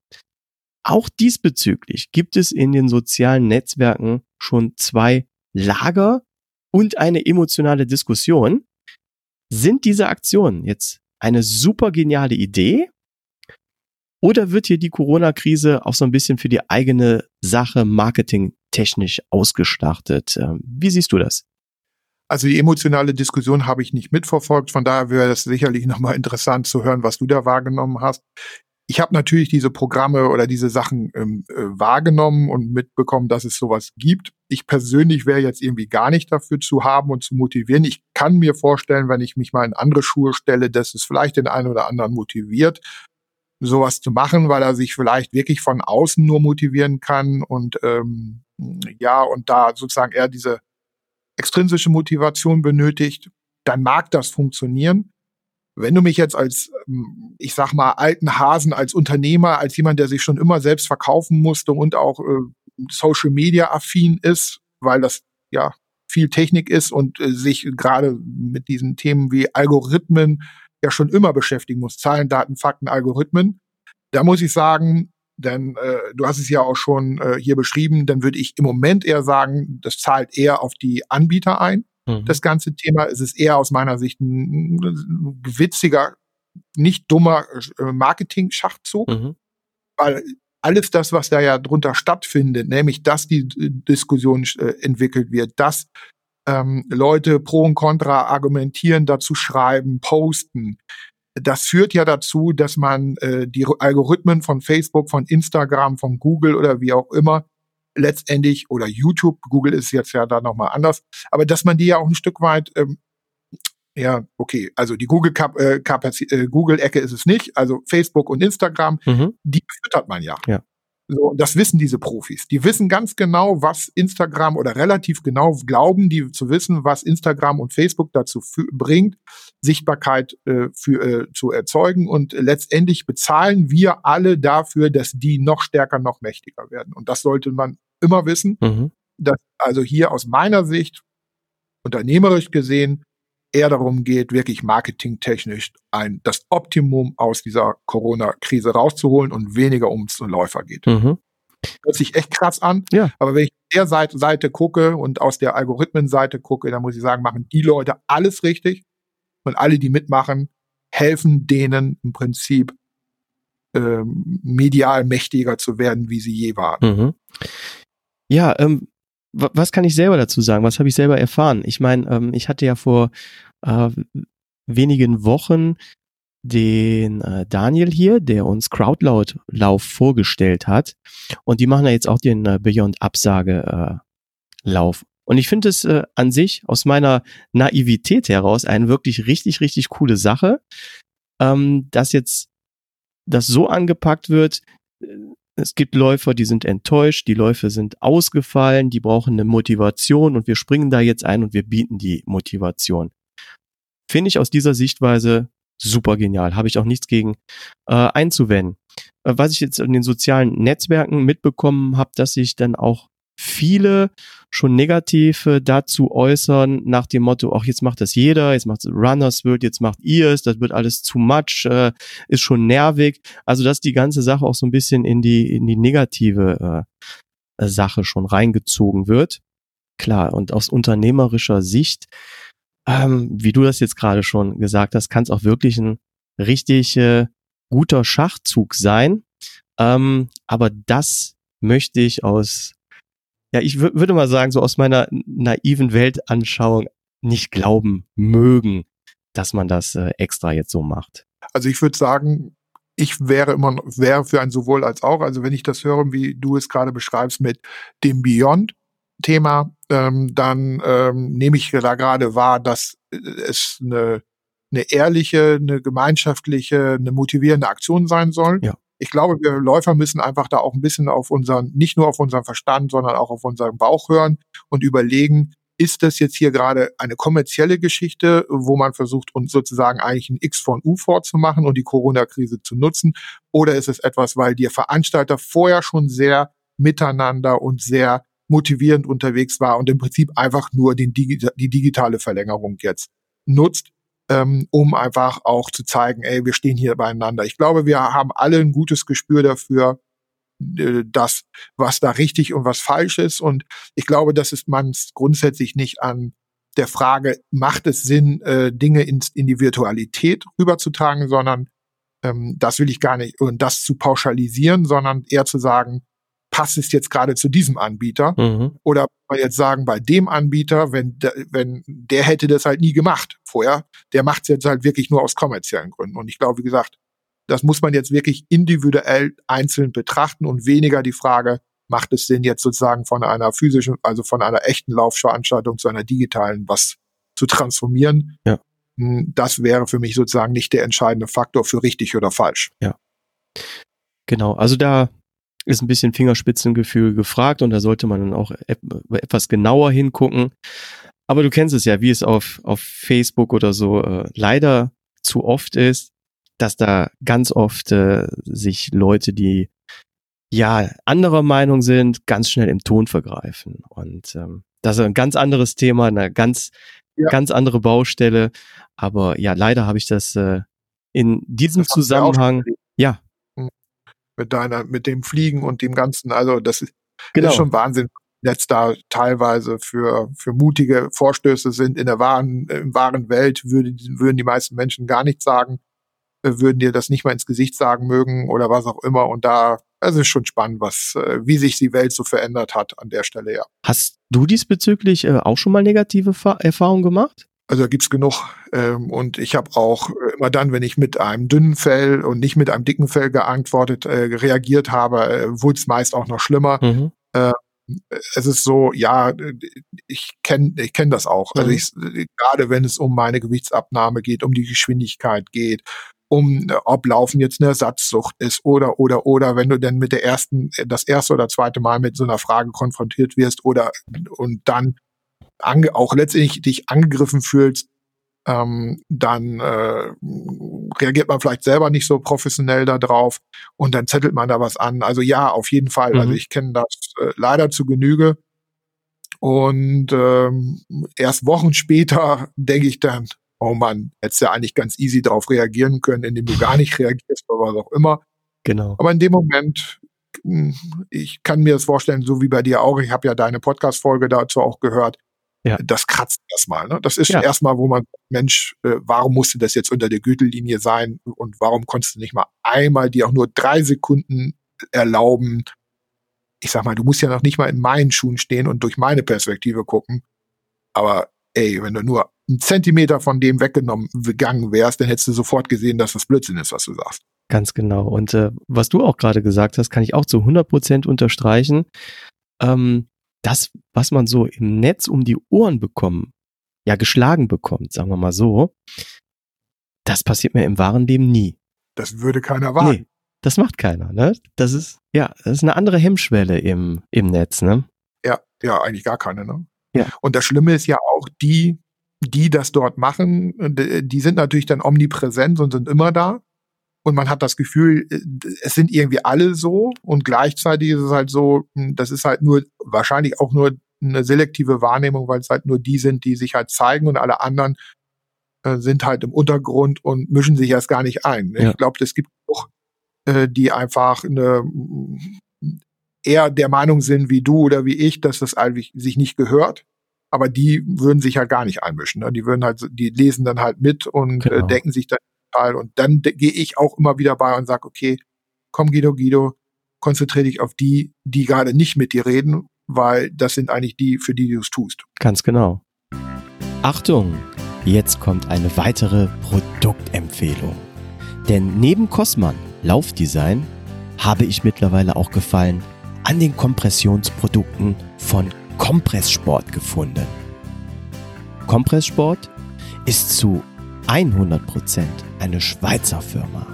B: Auch diesbezüglich gibt es in den sozialen Netzwerken schon zwei Lager und eine emotionale Diskussion. Sind diese Aktionen jetzt eine super geniale Idee? Oder wird hier die Corona-Krise auch so ein bisschen für die eigene Sache marketingtechnisch ausgestartet? Ähm, wie siehst du das?
C: Also die emotionale Diskussion habe ich nicht mitverfolgt, von daher wäre das sicherlich nochmal interessant zu hören, was du da wahrgenommen hast ich habe natürlich diese Programme oder diese Sachen ähm, äh, wahrgenommen und mitbekommen, dass es sowas gibt. Ich persönlich wäre jetzt irgendwie gar nicht dafür zu haben und zu motivieren. Ich kann mir vorstellen, wenn ich mich mal in andere Schuhe stelle, dass es vielleicht den einen oder anderen motiviert, sowas zu machen, weil er sich vielleicht wirklich von außen nur motivieren kann und ähm, ja, und da sozusagen eher diese extrinsische Motivation benötigt, dann mag das funktionieren. Wenn du mich jetzt als, ähm, ich sag mal, alten Hasen, als Unternehmer, als jemand, der sich schon immer selbst verkaufen musste und auch äh, Social Media affin ist, weil das ja viel Technik ist und äh, sich gerade mit diesen Themen wie Algorithmen ja schon immer beschäftigen muss. Zahlen, Daten, Fakten, Algorithmen. Da muss ich sagen, denn äh, du hast es ja auch schon äh, hier beschrieben, dann würde ich im Moment eher sagen, das zahlt eher auf die Anbieter ein. Mhm. Das ganze Thema es ist eher aus meiner Sicht ein, ein witziger, nicht dummer äh, Marketing-Schachzug, mhm. weil alles das, was da ja drunter stattfindet, nämlich dass die Diskussion äh, entwickelt wird, dass ähm, Leute pro und contra argumentieren, dazu schreiben, posten, das führt ja dazu, dass man äh, die Algorithmen von Facebook, von Instagram, von Google oder wie auch immer letztendlich oder YouTube, Google ist jetzt ja da nochmal anders, aber dass man die ja auch ein Stück weit ähm, ja, okay, also die Google äh, äh, Google Ecke ist es nicht, also Facebook und Instagram, mhm. die füttert man ja.
B: Ja.
C: So, das wissen diese Profis. Die wissen ganz genau, was Instagram oder relativ genau glauben die zu wissen, was Instagram und Facebook dazu bringt, Sichtbarkeit äh, für, äh, zu erzeugen. Und letztendlich bezahlen wir alle dafür, dass die noch stärker, noch mächtiger werden. Und das sollte man immer wissen. Mhm. Dass also hier aus meiner Sicht, unternehmerisch gesehen, eher darum geht, wirklich marketingtechnisch ein, das Optimum aus dieser Corona-Krise rauszuholen und weniger ums Läufer geht. Mhm. Hört sich echt krass an. Ja. Aber wenn ich der Seite, Seite gucke und aus der Algorithmenseite gucke, dann muss ich sagen, machen die Leute alles richtig. Und alle, die mitmachen, helfen denen im Prinzip ähm, medial mächtiger zu werden, wie sie je waren. Mhm.
B: Ja, ähm, was kann ich selber dazu sagen? Was habe ich selber erfahren? Ich meine, ähm, ich hatte ja vor äh, wenigen Wochen den äh, Daniel hier, der uns Crowdlauf vorgestellt hat. Und die machen ja jetzt auch den äh, Beyond Absage äh. Und ich finde es äh, an sich aus meiner Naivität heraus eine wirklich richtig, richtig coole Sache, ähm, dass jetzt das so angepackt wird. Es gibt Läufer, die sind enttäuscht, die Läufe sind ausgefallen, die brauchen eine Motivation und wir springen da jetzt ein und wir bieten die Motivation. Finde ich aus dieser Sichtweise super genial. Habe ich auch nichts gegen äh, einzuwenden. Äh, was ich jetzt in den sozialen Netzwerken mitbekommen habe, dass sich dann auch viele schon negativ dazu äußern, nach dem Motto, ach, jetzt macht das jeder, jetzt macht Runners World, jetzt macht ihr es, das wird alles zu much, äh, ist schon nervig. Also, dass die ganze Sache auch so ein bisschen in die, in die negative äh, Sache schon reingezogen wird. Klar, und aus unternehmerischer Sicht ähm, wie du das jetzt gerade schon gesagt hast, kann es auch wirklich ein richtig äh, guter Schachzug sein. Ähm, aber das möchte ich aus, ja, ich würde mal sagen, so aus meiner naiven Weltanschauung nicht glauben mögen, dass man das äh, extra jetzt so macht.
C: Also ich würde sagen, ich wäre immer wäre für ein sowohl als auch. Also wenn ich das höre, wie du es gerade beschreibst mit dem Beyond, Thema, ähm, dann ähm, nehme ich da gerade wahr, dass äh, es eine, eine ehrliche, eine gemeinschaftliche, eine motivierende Aktion sein soll. Ja. Ich glaube, wir Läufer müssen einfach da auch ein bisschen auf unseren, nicht nur auf unseren Verstand, sondern auch auf unseren Bauch hören und überlegen, ist das jetzt hier gerade eine kommerzielle Geschichte, wo man versucht, uns sozusagen eigentlich ein X von U vorzumachen und die Corona-Krise zu nutzen? Oder ist es etwas, weil die Veranstalter vorher schon sehr miteinander und sehr motivierend unterwegs war und im Prinzip einfach nur den, die digitale Verlängerung jetzt nutzt, ähm, um einfach auch zu zeigen, ey, wir stehen hier beieinander. Ich glaube, wir haben alle ein gutes Gespür dafür, äh, das, was da richtig und was falsch ist. Und ich glaube, dass es man grundsätzlich nicht an der Frage, macht es Sinn, äh, Dinge in, in die Virtualität rüberzutragen, sondern ähm, das will ich gar nicht, und das zu pauschalisieren, sondern eher zu sagen, passt es jetzt gerade zu diesem Anbieter? Mhm. Oder man jetzt sagen, bei dem Anbieter, wenn, wenn der hätte das halt nie gemacht vorher, der macht es jetzt halt wirklich nur aus kommerziellen Gründen. Und ich glaube, wie gesagt, das muss man jetzt wirklich individuell einzeln betrachten und weniger die Frage, macht es Sinn jetzt sozusagen von einer physischen, also von einer echten Laufveranstaltung zu einer digitalen was zu transformieren? Ja. Hm, das wäre für mich sozusagen nicht der entscheidende Faktor für richtig oder falsch.
B: Ja. Genau, also da ist ein bisschen Fingerspitzengefühl gefragt und da sollte man dann auch etwas genauer hingucken. Aber du kennst es ja, wie es auf, auf Facebook oder so äh, leider zu oft ist, dass da ganz oft äh, sich Leute, die ja anderer Meinung sind, ganz schnell im Ton vergreifen. Und ähm, das ist ein ganz anderes Thema, eine ganz, ja. ganz andere Baustelle. Aber ja, leider habe ich das äh, in diesem Zusammenhang, ja,
C: mit deiner, mit dem Fliegen und dem Ganzen. Also das ist, genau. ist schon Wahnsinn. Jetzt da teilweise für, für mutige Vorstöße sind in der wahren, im wahren Welt würde, würden die meisten Menschen gar nichts sagen, äh, würden dir das nicht mal ins Gesicht sagen mögen oder was auch immer. Und da, es ist schon spannend, was, äh, wie sich die Welt so verändert hat an der Stelle, ja.
B: Hast du diesbezüglich äh, auch schon mal negative Erfahrungen gemacht?
C: Also da gibt's genug. Ähm, und ich habe auch immer dann, wenn ich mit einem dünnen Fell und nicht mit einem dicken Fell geantwortet, äh, reagiert habe, äh, wurde es meist auch noch schlimmer. Mhm. Äh, es ist so, ja, ich kenne ich kenn das auch. Also mhm. Also ich, gerade wenn es um meine Gewichtsabnahme geht, um die Geschwindigkeit geht, um ob Laufen jetzt eine Ersatzsucht ist oder oder oder wenn du denn mit der ersten das erste oder zweite Mal mit so einer Frage konfrontiert wirst oder und dann ange auch letztendlich dich angegriffen fühlst, ähm, dann äh, reagiert man vielleicht selber nicht so professionell da drauf und dann zettelt man da was an. Also ja, auf jeden Fall. Also mhm. Also ich kenne das äh, leider zu Genüge. Und ähm, erst Wochen später denke ich dann, oh Mann, hättest ja eigentlich ganz easy darauf reagieren können, indem du gar nicht reagierst oder was auch immer.
B: Genau.
C: Aber in dem Moment, hm, ich kann mir das vorstellen, so wie bei dir auch, ich habe ja deine Podcast-Folge dazu auch gehört, ja. das kratzt erstmal. Ne? Das ist ja. erstmal, wo man, Mensch, äh, warum musste das jetzt unter der Gürtellinie sein und warum konntest du nicht mal einmal dir auch nur drei Sekunden erlauben, ich sag mal, du musst ja noch nicht mal in meinen Schuhen stehen und durch meine Perspektive gucken. Aber ey, wenn du nur einen Zentimeter von dem weggenommen gegangen wärst, dann hättest du sofort gesehen, dass das Blödsinn ist, was du sagst.
B: Ganz genau. Und äh, was du auch gerade gesagt hast, kann ich auch zu 100 Prozent unterstreichen. Ähm, das, was man so im Netz um die Ohren bekommen, ja geschlagen bekommt, sagen wir mal so, das passiert mir im wahren Leben nie.
C: Das würde keiner wagen. Nee,
B: das macht keiner, ne? Das ist, ja, das ist eine andere Hemmschwelle im, im Netz, ne?
C: Ja, ja, eigentlich gar keine, ne? Ja. Und das Schlimme ist ja auch, die, die das dort machen, die sind natürlich dann omnipräsent und sind immer da. Und man hat das Gefühl, es sind irgendwie alle so. Und gleichzeitig ist es halt so, das ist halt nur, wahrscheinlich auch nur eine selektive Wahrnehmung, weil es halt nur die sind, die sich halt zeigen und alle anderen äh, sind halt im Untergrund und mischen sich erst gar nicht ein. Ja. Ich glaube, es gibt auch äh, die einfach eine, eher der Meinung sind wie du oder wie ich, dass das eigentlich sich nicht gehört. Aber die würden sich halt gar nicht einmischen. Ne? Die würden halt, die lesen dann halt mit und äh, genau. äh, denken sich dann total. Und dann gehe ich auch immer wieder bei und sage, okay, komm Guido, Guido, konzentriere dich auf die, die gerade nicht mit dir reden, weil das sind eigentlich die, für die du es tust.
B: Ganz genau. Achtung, jetzt kommt eine weitere Produktempfehlung. Denn neben Cosman Laufdesign habe ich mittlerweile auch Gefallen an den Kompressionsprodukten von Kompresssport gefunden. Kompresssport ist zu 100% eine Schweizer Firma.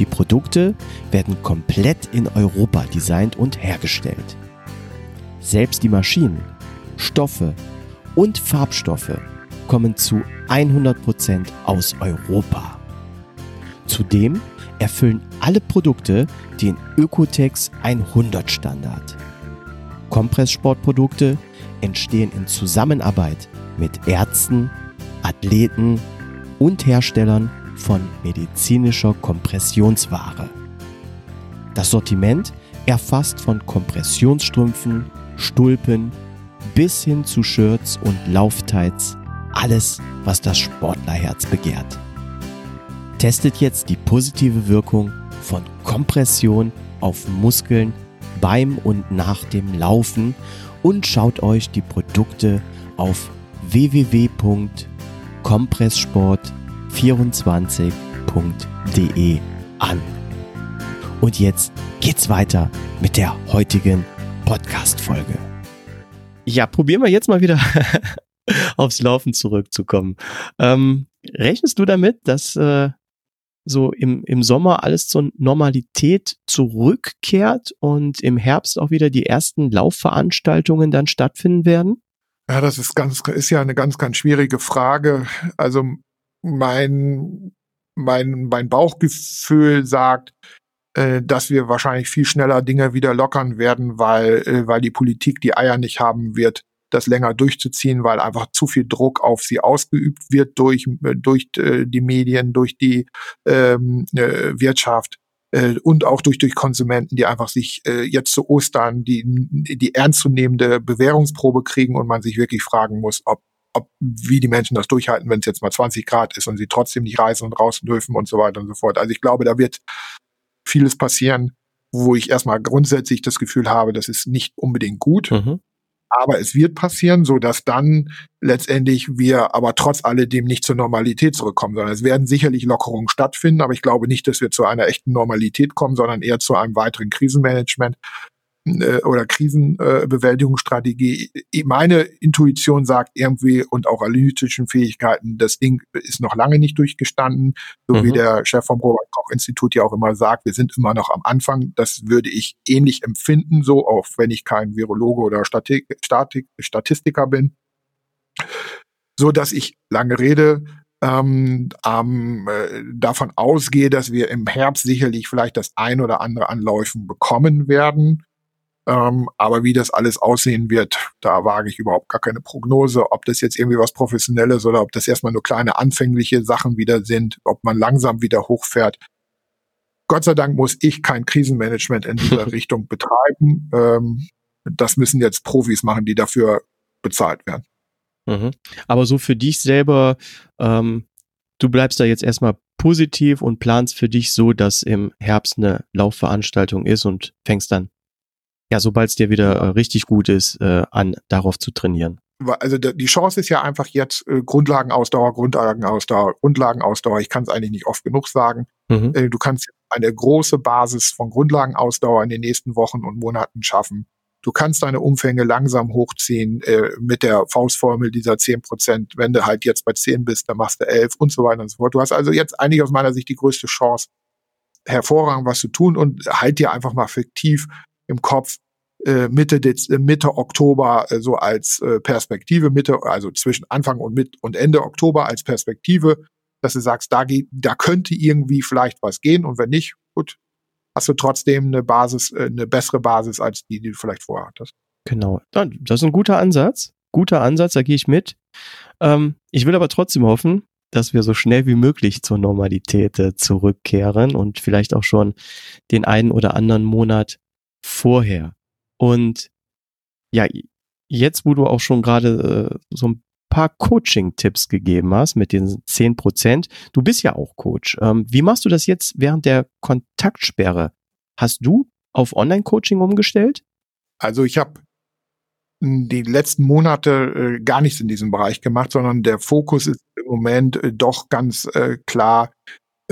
B: Die Produkte werden komplett in Europa designt und hergestellt. Selbst die Maschinen, Stoffe und Farbstoffe kommen zu 100% aus Europa. Zudem erfüllen alle Produkte den Ökotex 100 Standard. Kompresssportprodukte entstehen in Zusammenarbeit mit Ärzten, Athleten und Herstellern von medizinischer Kompressionsware. Das Sortiment erfasst von Kompressionsstrümpfen, Stulpen bis hin zu Shirts und Lauftights alles, was das Sportlerherz begehrt. Testet jetzt die positive Wirkung von Kompression auf Muskeln beim und nach dem Laufen und schaut euch die Produkte auf www.kompresssport24.de an. Und jetzt geht's weiter mit der heutigen Podcast-Folge. Ja, probieren wir jetzt mal wieder aufs Laufen zurückzukommen. Ähm, rechnest du damit, dass äh, so im, im Sommer alles zur Normalität zurückkehrt und im Herbst auch wieder die ersten Laufveranstaltungen dann stattfinden werden?
C: Ja, das ist ganz, ist ja eine ganz, ganz schwierige Frage. Also mein, mein, mein Bauchgefühl sagt, äh, dass wir wahrscheinlich viel schneller Dinge wieder lockern werden, weil, äh, weil die Politik die Eier nicht haben wird, das länger durchzuziehen, weil einfach zu viel Druck auf sie ausgeübt wird durch, äh, durch die Medien, durch die ähm, äh, Wirtschaft äh, und auch durch, durch Konsumenten, die einfach sich äh, jetzt zu Ostern die, die ernstzunehmende Bewährungsprobe kriegen und man sich wirklich fragen muss, ob ob, wie die Menschen das durchhalten, wenn es jetzt mal 20 Grad ist und sie trotzdem nicht reisen und raus dürfen und so weiter und so fort. Also ich glaube, da wird vieles passieren, wo ich erstmal grundsätzlich das Gefühl habe, das ist nicht unbedingt gut. Mhm aber es wird passieren, so dass dann letztendlich wir aber trotz alledem nicht zur Normalität zurückkommen, sondern es werden sicherlich Lockerungen stattfinden, aber ich glaube nicht, dass wir zu einer echten Normalität kommen, sondern eher zu einem weiteren Krisenmanagement äh, oder Krisenbewältigungsstrategie. Äh, Meine Intuition sagt irgendwie und auch analytischen Fähigkeiten, das Ding ist noch lange nicht durchgestanden, so mhm. wie der Chef vom Robert Koch Institut ja auch immer sagt, wir sind immer noch am Anfang. Das würde ich ähnlich empfinden, so auch wenn ich kein Virologe oder Statik, Statik, Statistiker bin, so dass ich lange Rede ähm, ähm, äh, davon ausgehe, dass wir im Herbst sicherlich vielleicht das ein oder andere Anläufen bekommen werden Ähm, aber wie das alles aussehen wird, da wage ich überhaupt gar keine Prognose, ob das jetzt irgendwie was Professionelles oder ob das erstmal nur kleine anfängliche Sachen wieder sind, ob man langsam wieder hochfährt. Gott sei Dank muss ich kein Krisenmanagement in dieser Richtung betreiben. Ähm, das müssen jetzt Profis machen, die dafür bezahlt werden.
B: Mhm. Aber so für dich selber, ähm, du bleibst da jetzt erstmal positiv und planst für dich so, dass im Herbst eine Laufveranstaltung ist und fängst dann ja, sobald es dir wieder äh, richtig gut ist, äh, an, darauf zu trainieren.
C: Also die Chance ist ja einfach jetzt äh, Grundlagenausdauer, Grundlagenausdauer, Grundlagenausdauer. Ich kann es eigentlich nicht oft genug sagen. Mhm. Äh, du kannst eine große Basis von Grundlagenausdauer in den nächsten Wochen und Monaten schaffen. Du kannst deine Umfänge langsam hochziehen äh, mit der Faustformel dieser 10 Prozent. Wenn du halt jetzt bei 10 bist, dann machst du 11 und so weiter und so fort. Du hast also jetzt eigentlich aus meiner Sicht die größte Chance, hervorragend was zu tun und halt dir einfach mal fiktiv im Kopf, äh, Mitte, Dez äh, Mitte Oktober äh, so als äh, Perspektive, Mitte, also zwischen Anfang und mit und Ende Oktober als Perspektive, dass du sagst, da da könnte irgendwie vielleicht was gehen und wenn nicht, gut, hast du trotzdem eine Basis, äh, eine bessere Basis als die, die du vielleicht vorher hattest.
B: Genau, das ist ein guter Ansatz, guter Ansatz, da gehe ich mit. Ähm, ich will aber trotzdem hoffen, dass wir so schnell wie möglich zur Normalität äh, zurückkehren und vielleicht auch schon den einen oder anderen Monat vorher. Und ja, jetzt, wo du auch schon gerade äh, so ein paar Coaching-Tipps gegeben hast mit den zehn Prozent, du bist ja auch Coach. Ähm, wie machst du das jetzt während der Kontaktsperre? Hast du auf Online-Coaching umgestellt?
C: Also ich habe die letzten Monate äh, gar nichts in diesem Bereich gemacht, sondern der Fokus ist im Moment äh, doch ganz äh, klar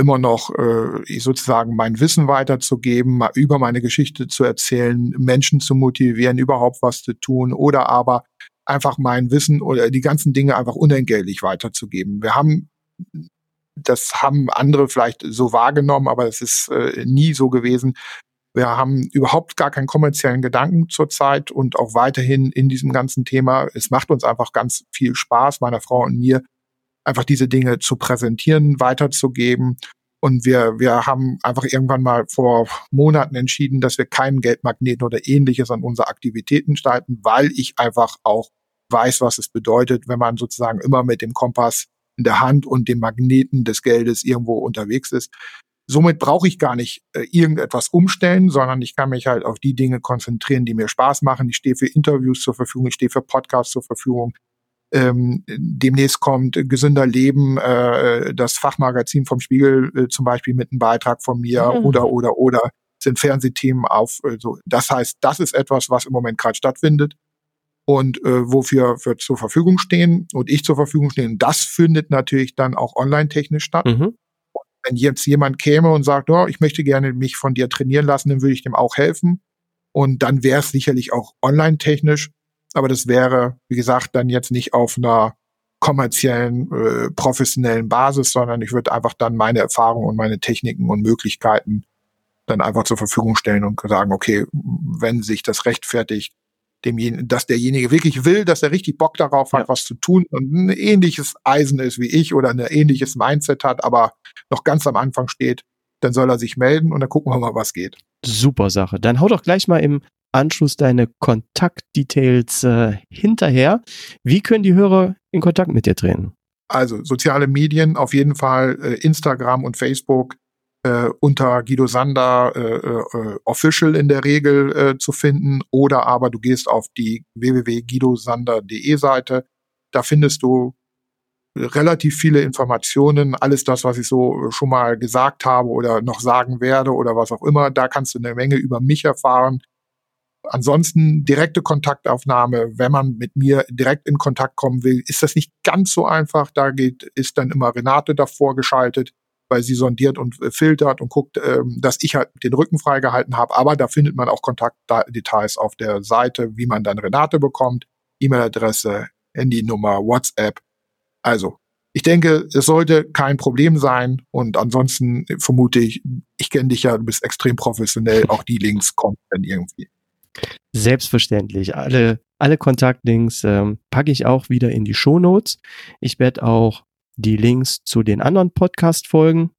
C: immer noch äh, sozusagen mein Wissen weiterzugeben, mal über meine Geschichte zu erzählen, Menschen zu motivieren, überhaupt was zu tun oder aber einfach mein Wissen oder die ganzen Dinge einfach unentgeltlich weiterzugeben. Wir haben das haben andere vielleicht so wahrgenommen, aber es ist äh, nie so gewesen. Wir haben überhaupt gar keinen kommerziellen Gedanken zurzeit und auch weiterhin in diesem ganzen Thema. Es macht uns einfach ganz viel Spaß, meiner Frau und mir, einfach diese Dinge zu präsentieren, weiterzugeben. Und wir, wir haben einfach irgendwann mal vor Monaten entschieden, dass wir keinen Geldmagneten oder ähnliches an unsere Aktivitäten starten, weil ich einfach auch weiß, was es bedeutet, wenn man sozusagen immer mit dem Kompass in der Hand und dem Magneten des Geldes irgendwo unterwegs ist. Somit brauche ich gar nicht äh, irgendetwas umstellen, sondern ich kann mich halt auf die Dinge konzentrieren, die mir Spaß machen. Ich stehe für Interviews zur Verfügung, ich stehe für Podcasts zur Verfügung, ähm, demnächst kommt Gesünder Leben, äh, das Fachmagazin vom Spiegel äh, zum Beispiel mit einem Beitrag von mir mhm. oder oder oder sind Fernsehthemen auf. Äh, so. Das heißt, das ist etwas, was im Moment gerade stattfindet und äh, wofür wir zur Verfügung stehen und ich zur Verfügung stehen. Das findet natürlich dann auch online-technisch statt. Mhm. Wenn jetzt jemand käme und sagt, oh, ich möchte gerne mich von dir trainieren lassen, dann würde ich dem auch helfen. Und dann wäre es sicherlich auch online-technisch. Aber das wäre, wie gesagt, dann jetzt nicht auf einer kommerziellen, äh, professionellen Basis, sondern ich würde einfach dann meine Erfahrungen und meine Techniken und Möglichkeiten dann einfach zur Verfügung stellen und sagen, okay, wenn sich das rechtfertigt, demjenigen, dass derjenige wirklich will, dass er richtig Bock darauf hat, ja. was zu tun und ein ähnliches Eisen ist wie ich oder ein ähnliches Mindset hat, aber noch ganz am Anfang steht, dann soll er sich melden und dann gucken wir mal, was geht.
B: Super Sache. Dann hau doch gleich mal im Anschluss deine Kontaktdetails äh, hinterher. Wie können die Hörer in Kontakt mit dir treten?
C: Also soziale Medien, auf jeden Fall äh, Instagram und Facebook äh, unter Guido Sander äh, äh, Official in der Regel äh, zu finden oder aber du gehst auf die www.guidosander.de Seite. Da findest du relativ viele Informationen, alles das, was ich so schon mal gesagt habe oder noch sagen werde oder was auch immer. Da kannst du eine Menge über mich erfahren. Ansonsten direkte Kontaktaufnahme, wenn man mit mir direkt in Kontakt kommen will, ist das nicht ganz so einfach. Da geht, ist dann immer Renate davor geschaltet, weil sie sondiert und äh, filtert und guckt, ähm, dass ich halt den Rücken freigehalten habe. Aber da findet man auch Kontaktdetails auf der Seite, wie man dann Renate bekommt, E-Mail-Adresse, Handynummer, WhatsApp. Also, ich denke, es sollte kein Problem sein. Und ansonsten vermute ich, ich kenne dich ja, du bist extrem professionell. Auch die Links kommen dann irgendwie.
B: Selbstverständlich. Alle, alle Kontaktlinks ähm, packe ich auch wieder in die Shownotes. Ich werde auch die Links zu den anderen Podcast-Folgen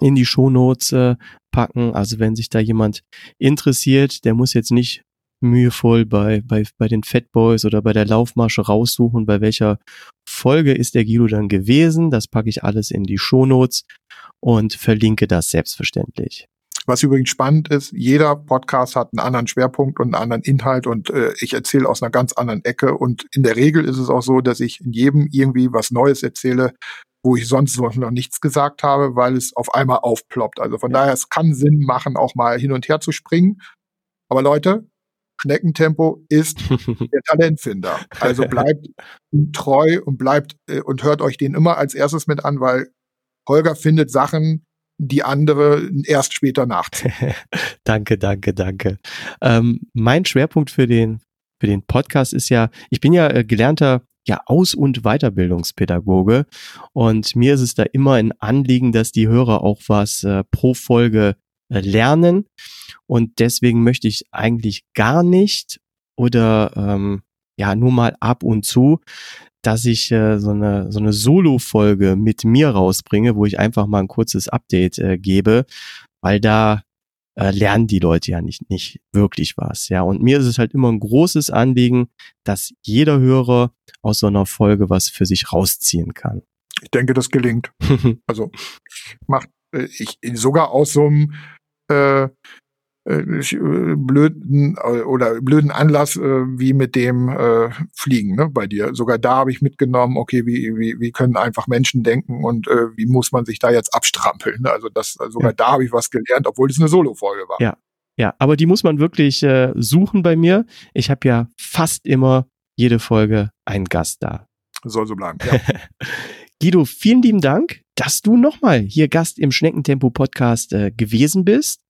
B: in die Shownotes äh, packen. Also wenn sich da jemand interessiert, der muss jetzt nicht mühevoll bei, bei, bei den Fatboys oder bei der Laufmasche raussuchen, bei welcher Folge ist der Guido dann gewesen. Das packe ich alles in die Shownotes und verlinke das selbstverständlich.
C: Was übrigens spannend ist, jeder Podcast hat einen anderen Schwerpunkt und einen anderen Inhalt und äh, ich erzähle aus einer ganz anderen Ecke. Und in der Regel ist es auch so, dass ich in jedem irgendwie was Neues erzähle, wo ich sonst noch nichts gesagt habe, weil es auf einmal aufploppt. Also von daher, es kann Sinn machen, auch mal hin und her zu springen. Aber Leute, Schneckentempo ist der Talentfinder. Also bleibt treu und bleibt äh, und hört euch den immer als erstes mit an, weil Holger findet Sachen, die andere erst später nachziehen.
B: danke, danke, danke. Ähm, mein Schwerpunkt für den, für den Podcast ist ja, ich bin ja äh, gelernter ja, Aus- und Weiterbildungspädagoge und mir ist es da immer ein Anliegen, dass die Hörer auch was äh, pro Folge äh, lernen und deswegen möchte ich eigentlich gar nicht oder ähm, ja nur mal ab und zu dass ich äh, so eine so eine Solo-Folge mit mir rausbringe, wo ich einfach mal ein kurzes Update äh, gebe, weil da äh, lernen die Leute ja nicht nicht wirklich was, ja. Und mir ist es halt immer ein großes Anliegen, dass jeder Hörer aus so einer Folge was für sich rausziehen kann.
C: Ich denke, das gelingt. also macht äh, ich sogar aus so einem äh, blöden äh, oder blöden Anlass äh, wie mit dem äh, Fliegen ne, bei dir. Sogar da habe ich mitgenommen, okay, wie, wie, wie können einfach Menschen denken und äh, wie muss man sich da jetzt abstrampeln. Ne? Also das, sogar ja. da habe ich was gelernt, obwohl es eine Solo-Folge war.
B: Ja, ja, aber die muss man wirklich äh, suchen bei mir. Ich habe ja fast immer jede Folge einen Gast da.
C: Soll so bleiben. Ja.
B: Guido, vielen lieben Dank, dass du nochmal hier Gast im Schneckentempo Podcast äh, gewesen bist.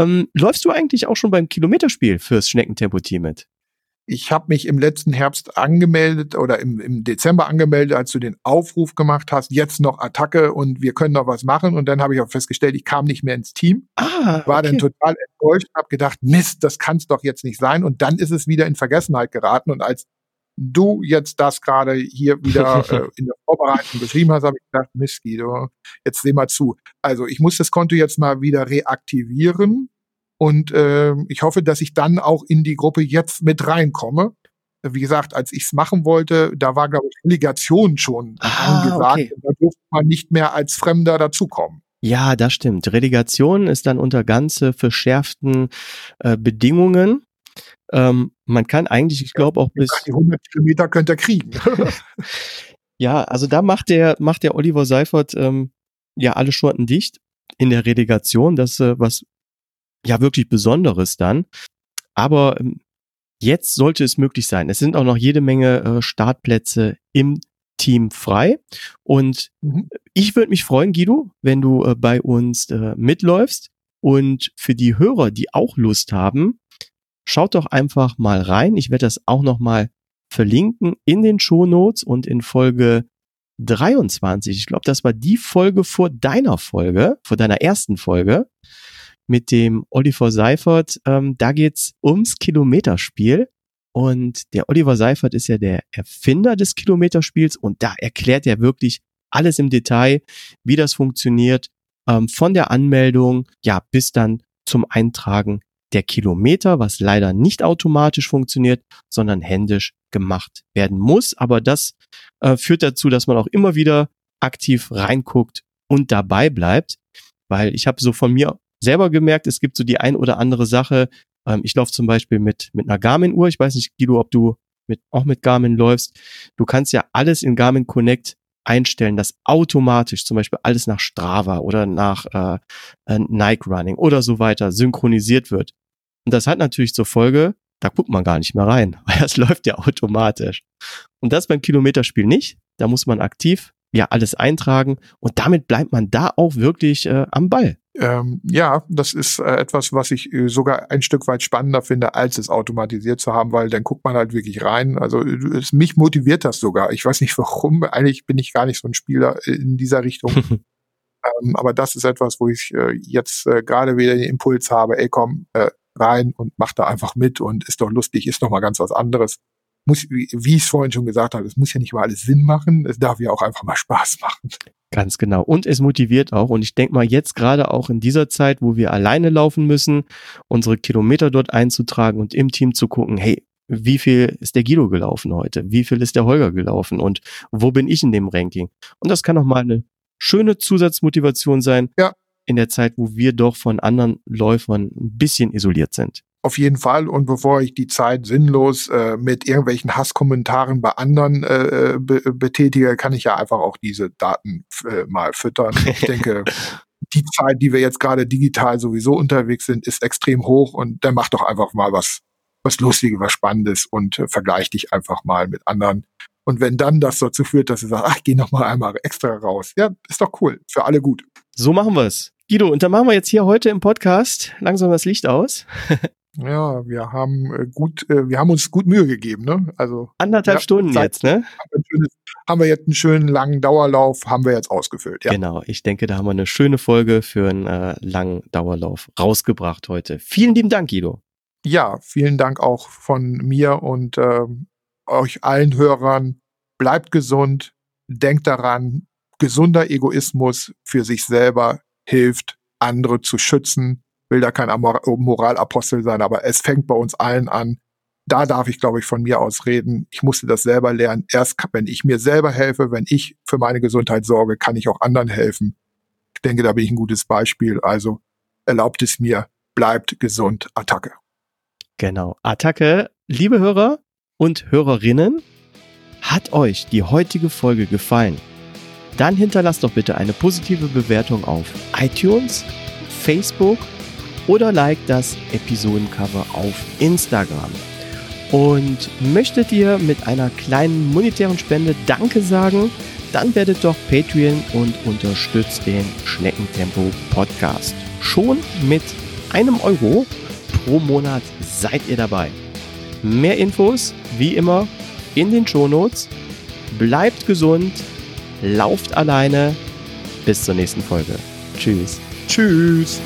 B: Ähm, läufst du eigentlich auch schon beim Kilometerspiel fürs Schneckentempo-Team mit?
C: Ich habe mich im letzten Herbst angemeldet oder im, im Dezember angemeldet, als du den Aufruf gemacht hast, jetzt noch Attacke und wir können noch was machen. Und dann habe ich auch festgestellt, ich kam nicht mehr ins Team. Ah, war dann total enttäuscht, habe gedacht, Mist, das kann es doch jetzt nicht sein. Und dann ist es wieder in Vergessenheit geraten. Und als du jetzt das gerade hier wieder äh, in der Vorbereitung beschrieben hast, habe ich gedacht, Mist, Guido, jetzt seh mal zu. Also ich muss das Konto jetzt mal wieder reaktivieren und äh, ich hoffe, dass ich dann auch in die Gruppe jetzt mit reinkomme. Wie gesagt, als ich es machen wollte, da war, glaube ich, Relegation schon ah, angesagt. Okay. Da durfte man nicht mehr als Fremder dazukommen.
B: Ja, das stimmt. Relegation ist dann unter ganz verschärften äh, Bedingungen. Ähm, man kann eigentlich, ich glaube auch bis
C: die 100 Kilometer könnt ihr kriegen.
B: ja, also da macht der macht der Oliver Seifert ähm, ja alle Schurten dicht in der Relegation. Das äh, was ja wirklich Besonderes dann. Aber ähm, jetzt sollte es möglich sein. Es sind auch noch jede Menge äh, Startplätze im Team frei. Und mhm. ich würde mich freuen, Guido, wenn du äh, bei uns äh, mitläufst. Und für die Hörer, die auch Lust haben, schaut doch einfach mal rein. Ich werde das auch noch mal verlinken in den Show Notes und in Folge 23. Ich glaube, das war die Folge vor deiner Folge, vor deiner ersten Folge mit dem Oliver Seifert. Ähm, da geht's ums Kilometerspiel. Und der Oliver Seifert ist ja der Erfinder des Kilometerspiels und da erklärt er wirklich alles im Detail, wie das funktioniert, ähm, von der Anmeldung, ja, bis dann zum Eintragen der Kilometer, was leider nicht automatisch funktioniert, sondern händisch gemacht werden muss. Aber das äh, führt dazu, dass man auch immer wieder aktiv reinguckt und dabei bleibt, weil ich habe so von mir selber gemerkt, es gibt so die ein oder andere Sache. Ähm, ich laufe zum Beispiel mit, mit einer Garmin-Uhr. Ich weiß nicht, Guido, ob du mit, auch mit Garmin läufst. Du kannst ja alles in Garmin Connect einstellen, dass automatisch zum Beispiel alles nach Strava oder nach äh, äh, Nike Running oder so weiter synchronisiert wird. Und das hat natürlich zur Folge, da guckt man gar nicht mehr rein, weil das läuft ja automatisch. Und das beim Kilometerspiel nicht. Da muss man aktiv ja alles eintragen und damit bleibt man da auch wirklich äh, am Ball.
C: Ähm, ja, das ist äh, etwas, was ich äh, sogar ein Stück weit spannender finde, als es automatisiert zu haben, weil dann guckt man halt wirklich rein. Also äh, es, mich motiviert das sogar. Ich weiß nicht warum. Eigentlich bin ich gar nicht so ein Spieler in dieser Richtung. ähm, aber das ist etwas, wo ich äh, jetzt äh, gerade wieder den Impuls habe, ey komm, äh, rein und mach da einfach mit und ist doch lustig, ist noch mal ganz was anderes. Muss, wie, wie ich es vorhin schon gesagt habe, es muss ja nicht mal alles Sinn machen, es darf ja auch einfach mal Spaß machen.
B: Ganz genau. Und es motiviert auch. Und ich denke mal, jetzt gerade auch in dieser Zeit, wo wir alleine laufen müssen, unsere Kilometer dort einzutragen und im Team zu gucken, hey, wie viel ist der Guido gelaufen heute? Wie viel ist der Holger gelaufen? Und wo bin ich in dem Ranking? Und das kann auch mal eine schöne Zusatzmotivation sein. Ja. In der Zeit, wo wir doch von anderen Läufern ein bisschen isoliert sind.
C: Auf jeden Fall. Und bevor ich die Zeit sinnlos äh, mit irgendwelchen Hasskommentaren bei anderen äh, be betätige, kann ich ja einfach auch diese Daten äh, mal füttern. Ich denke, die Zeit, die wir jetzt gerade digital sowieso unterwegs sind, ist extrem hoch und dann mach doch einfach mal was, was Lustiges, was Spannendes und äh, vergleich dich einfach mal mit anderen. Und wenn dann das dazu führt, dass du sagst, ach, geh noch mal einmal extra raus, ja, ist doch cool, für alle gut.
B: So machen wir es. Guido, und dann machen wir jetzt hier heute im Podcast langsam das Licht aus.
C: Ja, wir haben äh, gut, äh, wir haben uns gut Mühe gegeben, ne? Also
B: anderthalb ja, Stunden Zeit, jetzt, ne?
C: Haben wir, haben wir, jetzt einen schönen langen Dauerlauf, haben wir jetzt ausgefüllt. Ja.
B: Genau, ich denke, da haben wir eine schöne Folge für einen äh, langen Dauerlauf rausgebracht heute. Vielen lieben Dank, Guido.
C: Ja, vielen Dank auch von mir und äh, euch allen Hörern. Bleibt gesund, denkt daran, gesunder Egoismus für sich selber hilft, andere zu schützen will da kein Moralapostel sein, aber es fängt bei uns allen an. Da darf ich, glaube ich, von mir aus reden. Ich musste das selber lernen. Erst wenn ich mir selber helfe, wenn ich für meine Gesundheit sorge, kann ich auch anderen helfen. Ich denke, da bin ich ein gutes Beispiel. Also erlaubt es mir, bleibt gesund. Attacke.
B: Genau. Attacke. Liebe Hörer und Hörerinnen, hat euch die heutige Folge gefallen? Dann hinterlasst doch bitte eine positive Bewertung auf iTunes, Facebook oder like das Episodencover auf Instagram. Und möchtet ihr mit einer kleinen monetären Spende Danke sagen, dann werdet doch Patreon und unterstützt den Schneckentempo Podcast. Schon mit einem Euro pro Monat seid ihr dabei. Mehr Infos, wie immer, in den Shownotes. Bleibt gesund, lauft alleine. Bis zur nächsten Folge. Tschüss.
C: Tschüss.